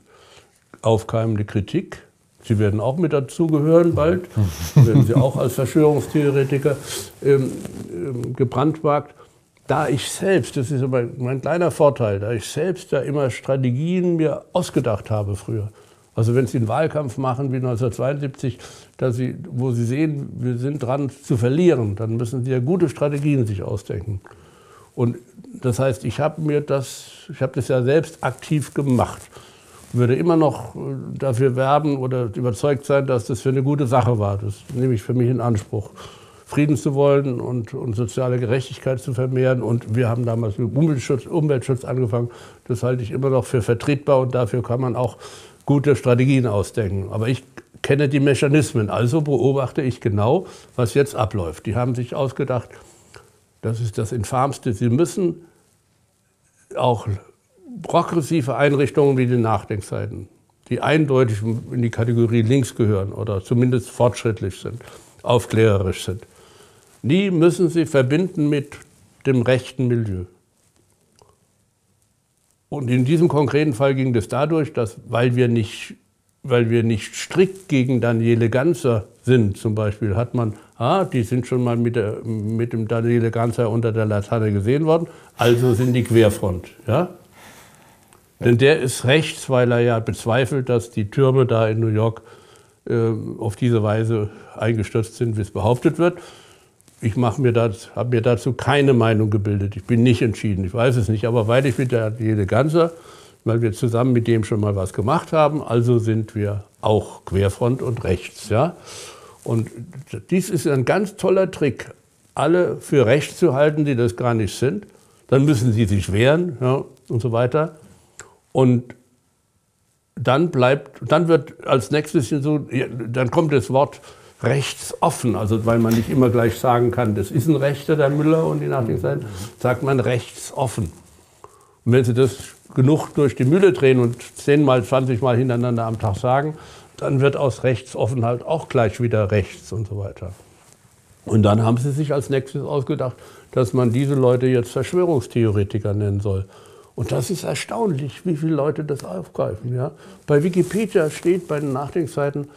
aufkeimende Kritik. Sie werden auch mit dazugehören bald, werden Sie auch als Verschwörungstheoretiker ähm, ähm, gebrandmarkt. Da ich selbst, das ist aber mein kleiner Vorteil, da ich selbst da immer Strategien mir ausgedacht habe früher. Also wenn Sie einen Wahlkampf machen wie 1972, dass Sie, wo Sie sehen, wir sind dran zu verlieren, dann müssen Sie ja gute Strategien sich ausdenken. Und das heißt, ich habe mir das, ich habe das ja selbst aktiv gemacht würde immer noch äh, dafür werben oder überzeugt sein, dass das für eine gute Sache war. Das nehme ich für mich in Anspruch. Frieden zu wollen und, und soziale Gerechtigkeit zu vermehren. Und wir haben damals mit Umweltschutz, Umweltschutz angefangen. Das halte ich immer noch für vertretbar und dafür kann man auch gute Strategien ausdenken. Aber ich kenne die Mechanismen, also beobachte ich genau, was jetzt abläuft. Die haben sich ausgedacht, das ist das Infamste, sie müssen auch progressive Einrichtungen wie die Nachdenkseiten, die eindeutig in die Kategorie links gehören oder zumindest fortschrittlich sind, aufklärerisch sind, die müssen sie verbinden mit dem rechten Milieu. Und in diesem konkreten Fall ging das dadurch, dass, weil wir nicht, weil wir nicht strikt gegen Daniele Ganser sind, zum Beispiel, hat man, ah, die sind schon mal mit, der, mit dem Daniele Ganser unter der Laterne gesehen worden, also sind die Querfront. Ja? Denn der ist rechts, weil er ja bezweifelt, dass die Türme da in New York äh, auf diese Weise eingestürzt sind, wie es behauptet wird. Ich habe mir dazu keine Meinung gebildet. Ich bin nicht entschieden. Ich weiß es nicht. Aber weil ich mit der Jede Ganzer, weil wir zusammen mit dem schon mal was gemacht haben, also sind wir auch Querfront und rechts. Ja? Und dies ist ein ganz toller Trick, alle für rechts zu halten, die das gar nicht sind. Dann müssen sie sich wehren ja, und so weiter. Und dann bleibt, dann wird als nächstes so, dann kommt das Wort rechtsoffen, also weil man nicht immer gleich sagen kann, das ist ein Rechter, der Müller und die Nachdenkseiten, sagt man rechtsoffen. Und wenn Sie das genug durch die Mühle drehen und zehnmal, zwanzigmal hintereinander am Tag sagen, dann wird aus rechtsoffen halt auch gleich wieder rechts und so weiter. Und dann haben sie sich als nächstes ausgedacht, dass man diese Leute jetzt Verschwörungstheoretiker nennen soll. Und das ist erstaunlich, wie viele Leute das aufgreifen. Ja? Bei Wikipedia steht bei den Nachdenkseiten,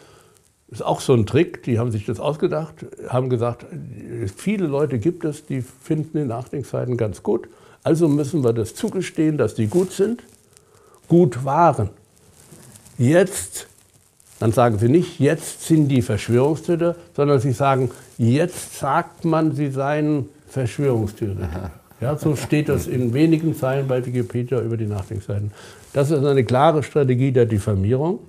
ist auch so ein Trick, die haben sich das ausgedacht, haben gesagt, viele Leute gibt es, die finden die Nachdenkseiten ganz gut. Also müssen wir das zugestehen, dass die gut sind, gut waren. Jetzt, dann sagen sie nicht, jetzt sind die Verschwörungstheoretiker, sondern sie sagen, jetzt sagt man, sie seien Verschwörungstheoretiker. Ja, so steht das in wenigen Zeilen bei Wikipedia über die Nachdenkseiten. Das ist eine klare Strategie der Diffamierung.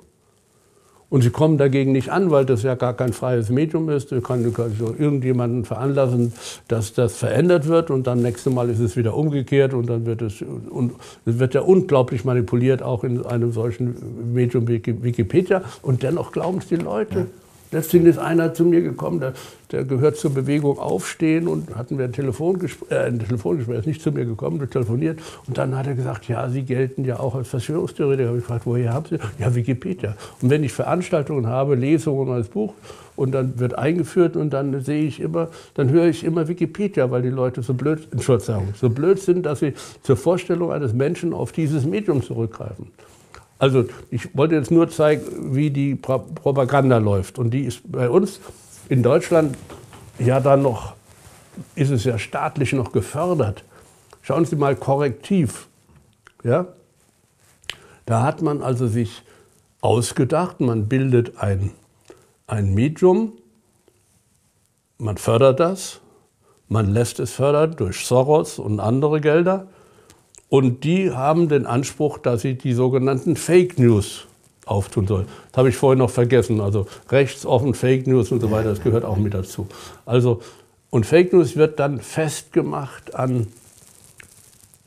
Und sie kommen dagegen nicht an, weil das ja gar kein freies Medium ist. Du kannst also irgendjemanden veranlassen, dass das verändert wird und dann nächste Mal ist es wieder umgekehrt und dann wird es, und es wird ja unglaublich manipuliert, auch in einem solchen Medium wie Wikipedia. Und dennoch glauben es die Leute. Ja. Letztendlich ist einer zu mir gekommen, der, der, gehört zur Bewegung Aufstehen und hatten wir ein Telefongespräch, äh, ein Telefongespräch, er ist nicht zu mir gekommen, wir telefoniert und dann hat er gesagt, ja, Sie gelten ja auch als Verschwörungstheoretiker. Da habe ich gefragt, woher haben Sie? Ja, Wikipedia. Und wenn ich Veranstaltungen habe, Lesungen als Buch und dann wird eingeführt und dann sehe ich immer, dann höre ich immer Wikipedia, weil die Leute so blöd, Entschuldigung, so blöd sind, dass sie zur Vorstellung eines Menschen auf dieses Medium zurückgreifen. Also ich wollte jetzt nur zeigen, wie die Propaganda läuft. Und die ist bei uns in Deutschland ja dann noch, ist es ja staatlich noch gefördert. Schauen Sie mal korrektiv. Ja? Da hat man also sich ausgedacht, man bildet ein, ein Medium, man fördert das, man lässt es fördern durch Soros und andere Gelder. Und die haben den Anspruch, dass sie die sogenannten Fake News auftun sollen. Das habe ich vorhin noch vergessen. Also rechtsoffen, Fake News und so weiter, das gehört auch mit dazu. Also, und Fake News wird dann festgemacht an,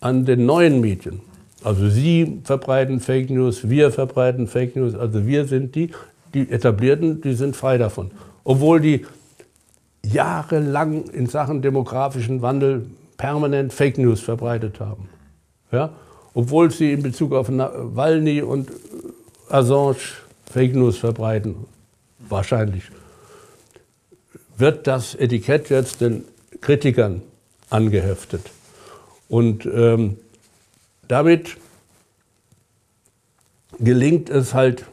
an den neuen Medien. Also Sie verbreiten Fake News, wir verbreiten Fake News. Also wir sind die, die etablierten, die sind frei davon. Obwohl die jahrelang in Sachen demografischen Wandel permanent Fake News verbreitet haben. Ja? Obwohl sie in Bezug auf Nawalny und Assange Fake News verbreiten, wahrscheinlich, wird das Etikett jetzt den Kritikern angeheftet. Und ähm, damit gelingt es halt,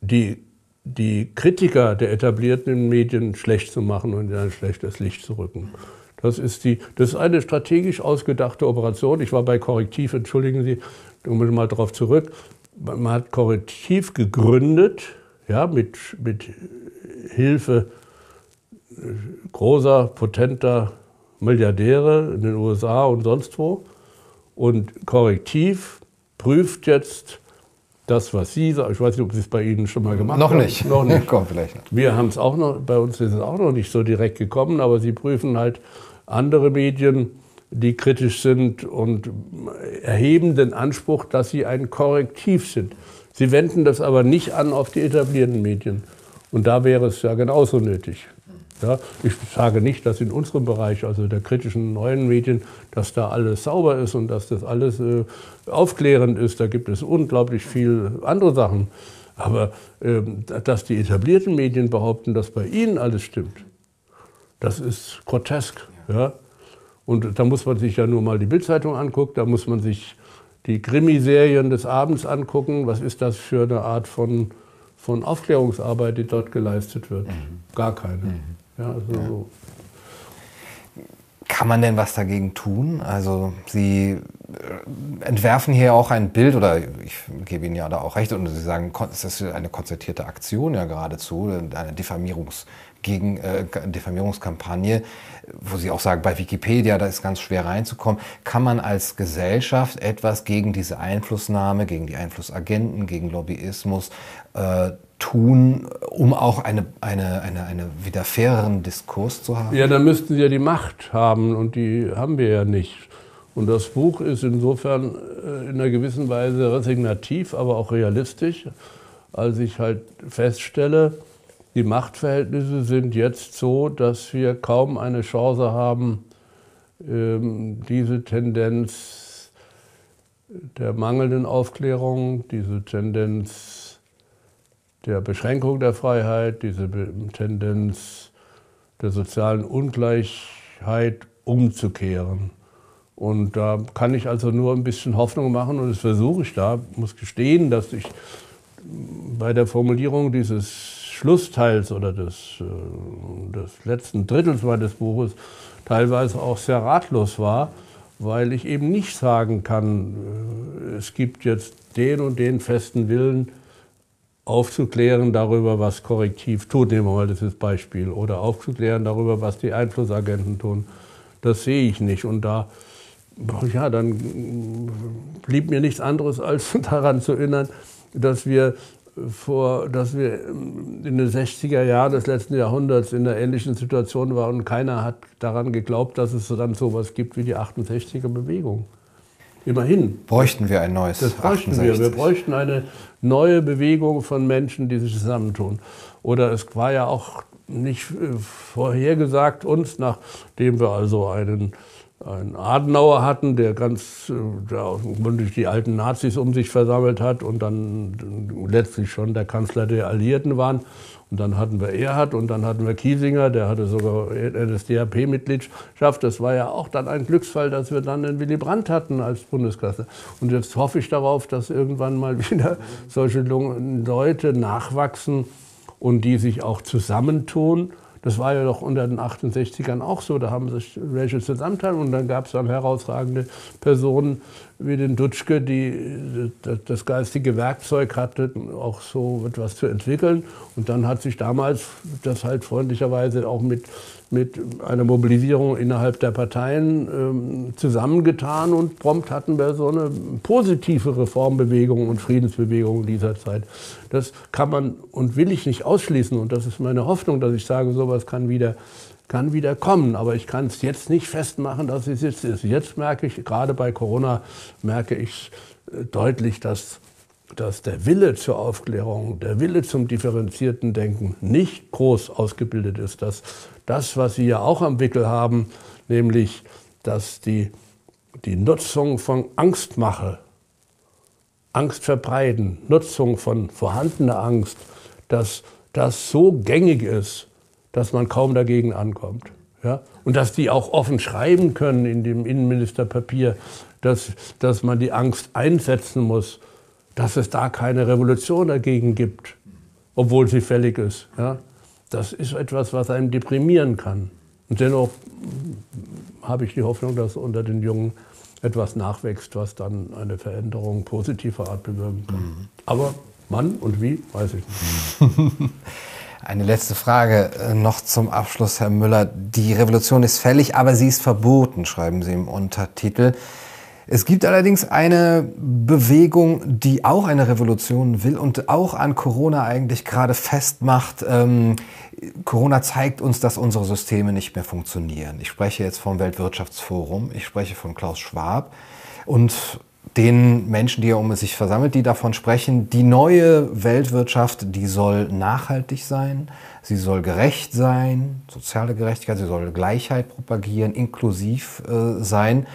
die die Kritiker der etablierten Medien schlecht zu machen und in ein schlechtes Licht zu rücken. Das ist, die, das ist eine strategisch ausgedachte Operation. Ich war bei Korrektiv, entschuldigen Sie, kommen wir mal darauf zurück. Man hat Korrektiv gegründet, ja, mit, mit Hilfe großer, potenter Milliardäre in den USA und sonst wo. Und Korrektiv prüft jetzt das, was Sie sagen, ich weiß nicht, ob Sie es bei Ihnen schon mal gemacht noch haben. Nicht. Noch nicht. Kommt vielleicht noch. Wir haben es auch noch, bei uns ist es auch noch nicht so direkt gekommen, aber Sie prüfen halt andere Medien, die kritisch sind und erheben den Anspruch, dass sie ein Korrektiv sind. Sie wenden das aber nicht an auf die etablierten Medien. Und da wäre es ja genauso nötig. Ja, ich sage nicht, dass in unserem Bereich, also der kritischen neuen Medien, dass da alles sauber ist und dass das alles äh, aufklärend ist. Da gibt es unglaublich viel andere Sachen. Aber äh, dass die etablierten Medien behaupten, dass bei ihnen alles stimmt, das ist grotesk. Ja? Und da muss man sich ja nur mal die Bildzeitung angucken, da muss man sich die Krimiserien des Abends angucken. Was ist das für eine Art von, von Aufklärungsarbeit, die dort geleistet wird? Mhm. Gar keine. Mhm. Ja, also ja. So. Kann man denn was dagegen tun? Also Sie äh, entwerfen hier auch ein Bild, oder ich gebe Ihnen ja da auch recht, und Sie sagen, es ist eine konzertierte Aktion ja geradezu, eine Diffamierungs- gegen äh, Diffamierungskampagne, wo Sie auch sagen, bei Wikipedia, da ist ganz schwer reinzukommen. Kann man als Gesellschaft etwas gegen diese Einflussnahme, gegen die Einflussagenten, gegen Lobbyismus äh, tun, um auch eine, eine, eine, eine wieder faireren Diskurs zu haben? Ja, dann müssten Sie ja die Macht haben und die haben wir ja nicht. Und das Buch ist insofern äh, in einer gewissen Weise resignativ, aber auch realistisch, als ich halt feststelle, die Machtverhältnisse sind jetzt so, dass wir kaum eine Chance haben, ähm, diese Tendenz der mangelnden Aufklärung, diese Tendenz der Beschränkung der Freiheit, diese Tendenz der sozialen Ungleichheit umzukehren. Und da kann ich also nur ein bisschen Hoffnung machen und das versuche ich da. Muss gestehen, dass ich bei der Formulierung dieses Schlussteils oder des, äh, des letzten Drittels meines Buches teilweise auch sehr ratlos war, weil ich eben nicht sagen kann, äh, es gibt jetzt den und den festen Willen, aufzuklären darüber, was Korrektiv tut, nehmen wir mal das Beispiel, oder aufzuklären darüber, was die Einflussagenten tun. Das sehe ich nicht. Und da, ja, dann blieb mir nichts anderes, als daran zu erinnern, dass wir vor, dass wir in den 60er Jahren des letzten Jahrhunderts in einer ähnlichen Situation waren und keiner hat daran geglaubt, dass es dann so etwas gibt wie die 68er Bewegung. Immerhin. Bräuchten wir ein neues Das bräuchten 68. wir. Wir bräuchten eine neue Bewegung von Menschen, die sich zusammentun. Oder es war ja auch nicht vorhergesagt uns, nachdem wir also einen einen Adenauer hatten, der ganz der die alten Nazis um sich versammelt hat und dann letztlich schon der Kanzler der Alliierten waren. Und dann hatten wir Erhard und dann hatten wir Kiesinger, der hatte sogar NSDAP-Mitgliedschaft. Das war ja auch dann ein Glücksfall, dass wir dann den Willy Brandt hatten als Bundeskanzler. Und jetzt hoffe ich darauf, dass irgendwann mal wieder solche Leute nachwachsen und die sich auch zusammentun Das war ja doch unter den 68ern auch so. Da haben sich welche zusammenteilen und dann gab es dann herausragende Personen wie den Dutschke, die das geistige Werkzeug hatten, auch so etwas zu entwickeln. Und dann hat sich damals das halt freundlicherweise auch mit, mit einer Mobilisierung innerhalb der Parteien ähm, zusammengetan und prompt hatten wir so eine positive Reformbewegung und Friedensbewegung dieser Zeit. Das kann man und will ich nicht ausschließen und das ist meine Hoffnung, dass ich sage, sowas kann wieder kann wieder kommen. Aber ich kann es jetzt nicht festmachen, dass es jetzt ist. Jetzt merke ich, gerade bei Corona, merke ich äh, deutlich, dass, dass der Wille zur Aufklärung, der Wille zum differenzierten Denken nicht groß ausgebildet ist. Dass das, was Sie ja auch am Wickel haben, nämlich, dass die, die Nutzung von Angstmache, Angst verbreiten, Nutzung von vorhandener Angst, dass das so gängig ist, dass man kaum dagegen ankommt. Ja? Und dass die auch offen schreiben können in dem Innenministerpapier, dass, dass man die Angst einsetzen muss, dass es da keine Revolution dagegen gibt, obwohl sie fällig ist. Ja? Das ist etwas, was einen deprimieren kann. Und dennoch habe ich die Hoffnung, dass unter den Jungen etwas nachwächst, was dann eine Veränderung positiver Art bewirken kann. Mhm. Aber wann und wie, weiß ich nicht. Eine letzte Frage äh, noch zum Abschluss, Herr Müller. Die Revolution ist fällig, aber sie ist verboten, schreiben Sie im Untertitel. Es gibt allerdings eine Bewegung, die auch eine Revolution will und auch an Corona eigentlich gerade festmacht. Ähm, Corona zeigt uns, dass unsere Systeme nicht mehr funktionieren. Ich spreche jetzt vom Weltwirtschaftsforum, ich spreche von Klaus Schwab. Und den Menschen, die er um sich versammelt, die davon sprechen, die neue Weltwirtschaft, die soll nachhaltig sein, sie soll gerecht sein, soziale Gerechtigkeit, sie soll Gleichheit propagieren, inklusiv äh, sein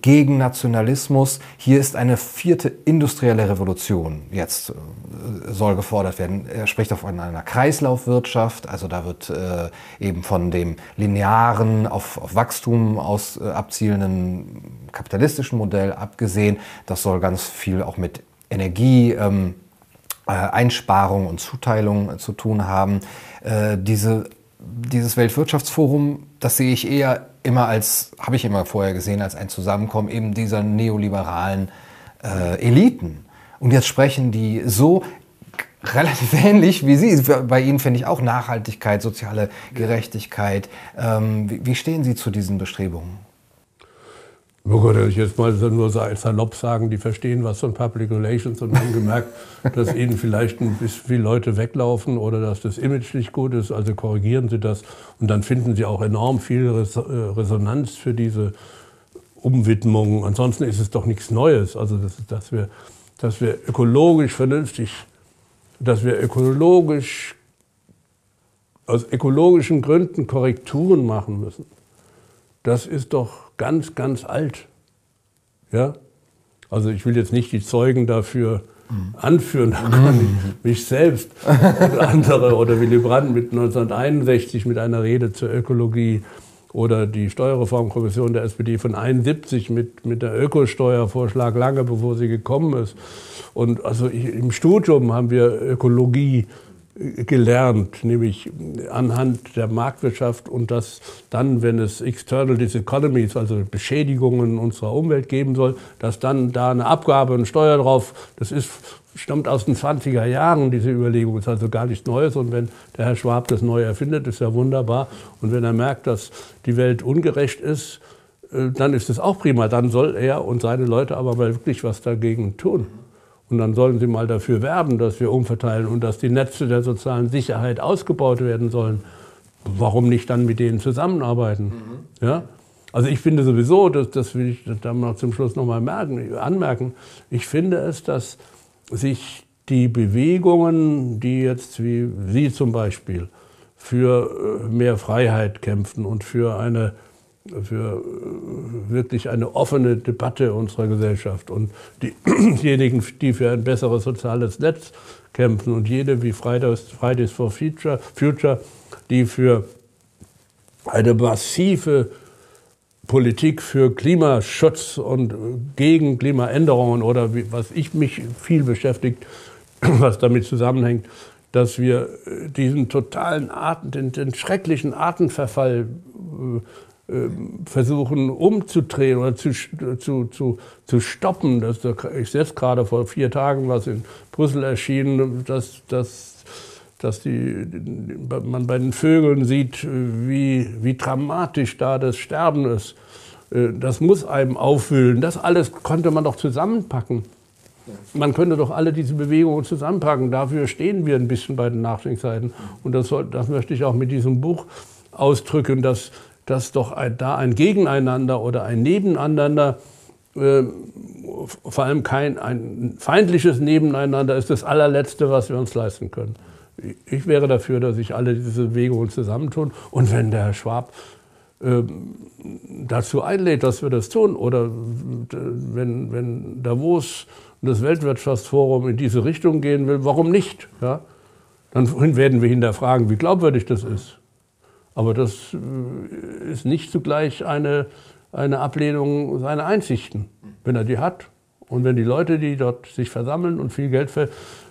gegen Nationalismus. Hier ist eine vierte industrielle Revolution jetzt äh, soll gefordert werden. Er spricht von einer Kreislaufwirtschaft, also da wird äh, eben von dem linearen, auf, auf Wachstum aus äh, abzielenden kapitalistischen Modell abgesehen. Das soll ganz viel auch mit Energie, ähm, äh, Einsparung und Zuteilung äh, zu tun haben. Äh, diese, dieses Weltwirtschaftsforum, das sehe ich eher immer als, habe ich immer vorher gesehen, als ein Zusammenkommen eben dieser neoliberalen äh, Eliten. Und jetzt sprechen die so relativ ähnlich wie Sie. Bei Ihnen finde ich auch Nachhaltigkeit, soziale Gerechtigkeit. Ähm, wie, wie stehen Sie zu diesen Bestrebungen? Oh Gott, ich jetzt mal nur salopp sagen, die verstehen was von Public Relations und haben gemerkt, dass ihnen vielleicht ein bisschen viele Leute weglaufen oder dass das Image nicht gut ist. Also korrigieren sie das und dann finden sie auch enorm viel äh, Resonanz für diese Umwidmung. Ansonsten ist es doch nichts Neues. Also, dass, dass, wir, dass wir ökologisch vernünftig, dass wir ökologisch aus ökologischen Gründen Korrekturen machen müssen. Das ist doch ganz, ganz alt. Ja? Also ich will jetzt nicht die Zeugen dafür anführen, da kann ich mich selbst und andere oder Willy Brandt mit 1961 mit einer Rede zur Ökologie oder die Steuerreformkommission der SPD von 71 mit, mit der Ökosteuervorschlag lange bevor sie gekommen ist. Und also ich, im Studium haben wir Ökologie gelernt, nämlich anhand der Marktwirtschaft und dass dann, wenn es External Diseconomies, also Beschädigungen unserer Umwelt geben soll, dass dann da eine Abgabe und Steuer drauf, das ist, stammt aus den 20er Jahren, diese Überlegung, ist also gar nichts Neues. Und wenn der Herr Schwab das neu erfindet, ist ja wunderbar. Und wenn er merkt, dass die Welt ungerecht ist, äh, dann ist es auch prima, dann soll er und seine Leute aber mal wirklich was dagegen tun. Und dann sollen sie mal dafür werben, dass wir umverteilen und dass die Netze der sozialen Sicherheit ausgebaut werden sollen. Warum nicht dann mit denen zusammenarbeiten? Mhm. Ja? Also ich finde sowieso, das, das will ich dann noch zum Schluss nochmal anmerken, ich finde es, dass sich die Bewegungen, die jetzt wie Sie zum Beispiel für äh, mehr Freiheit kämpfen und für eine für äh, wirklich eine offene Debatte unserer Gesellschaft. Und diejenigen, die für ein besseres soziales Netz kämpfen und jede wie Fridays, Fridays for Future, Future, die für eine massive Politik für Klimaschutz und gegen Klimaänderungen oder wie, was ich mich viel beschäftigt, was damit zusammenhängt, dass wir äh, diesen totalen Arten, den, den schrecklichen Artenverfall äh, versuchen umzudrehen oder zu, zu, zu, zu stoppen. Das, ich selbst gerade vor vier Tagen was in Brüssel erschienen, dass, dass, dass die, man bei den Vögeln sieht, wie, wie dramatisch da das Sterben ist. Das muss einem aufwühlen. Das alles konnte man doch zusammenpacken. Man könnte doch alle diese Bewegungen zusammenpacken. Dafür stehen wir ein bisschen bei den Nachdenkseiten. Und das, soll, das möchte ich auch mit diesem Buch ausdrücken, dass, dass doch ein, da ein Gegeneinander oder ein Nebeneinander, äh, vor allem kein ein feindliches Nebeneinander, ist das allerletzte, was wir uns leisten können. Ich wäre dafür, dass sich alle diese Bewegungen zusammentun. Und wenn der Herr Schwab äh, dazu einlädt, dass wir das tun, oder wenn, wenn Davos und das Weltwirtschaftsforum in diese Richtung gehen will, warum nicht? Ja? Dann werden wir hinterfragen, wie glaubwürdig das ist. Aber das äh, ist nicht zugleich eine, eine Ablehnung seiner Einsichten. Wenn er die hat und wenn die Leute, die dort sich versammeln und viel Geld ver,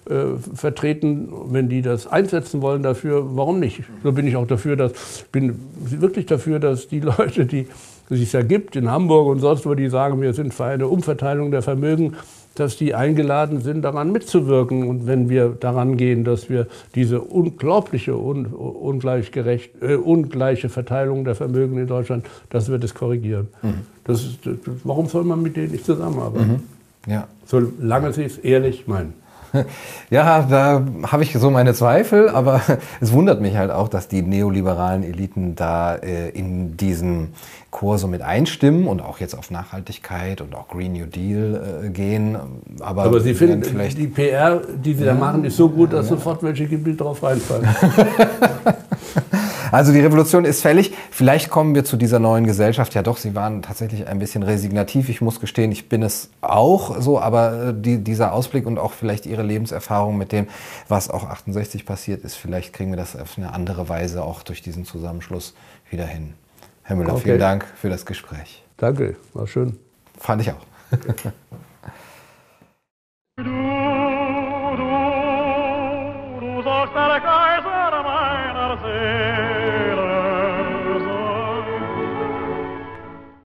äh, vertreten, wenn die das einsetzen wollen dafür, warum nicht? So bin ich auch dafür, dass bin wirklich dafür, dass die Leute, die es sich ja gibt in Hamburg und sonst wo, die sagen, wir sind für eine Umverteilung der Vermögen, dass die eingeladen sind, daran mitzuwirken. Und wenn wir daran gehen, dass wir diese unglaubliche, un, ungleichgerecht, äh, ungleiche Verteilung der Vermögen in Deutschland, dass wir das korrigieren. Mhm. Das ist, warum soll man mit denen nicht zusammenarbeiten? Mhm. Ja. Solange sie es ehrlich meinen. Ja, da habe ich so meine Zweifel, aber es wundert mich halt auch, dass die neoliberalen Eliten da äh, in diesen Chor so mit einstimmen und auch jetzt auf Nachhaltigkeit und auch Green New Deal äh, gehen. Aber, aber Sie finden, vielleicht die PR, die Sie ja, da machen, ist so gut, dass ja. sofort welche Gebiete drauf reinfallen. Also die Revolution ist fällig. Vielleicht kommen wir zu dieser neuen Gesellschaft. Ja doch, Sie waren tatsächlich ein bisschen resignativ. Ich muss gestehen, ich bin es auch so. Aber äh, die, dieser Ausblick und auch vielleicht Ihre Lebenserfahrung mit dem, was auch 68 passiert ist, vielleicht kriegen wir das auf eine andere Weise auch durch diesen Zusammenschluss wieder hin. Herr Müller, okay. vielen Dank für das Gespräch. Danke, war schön. Fand ich auch. du, du, du sollst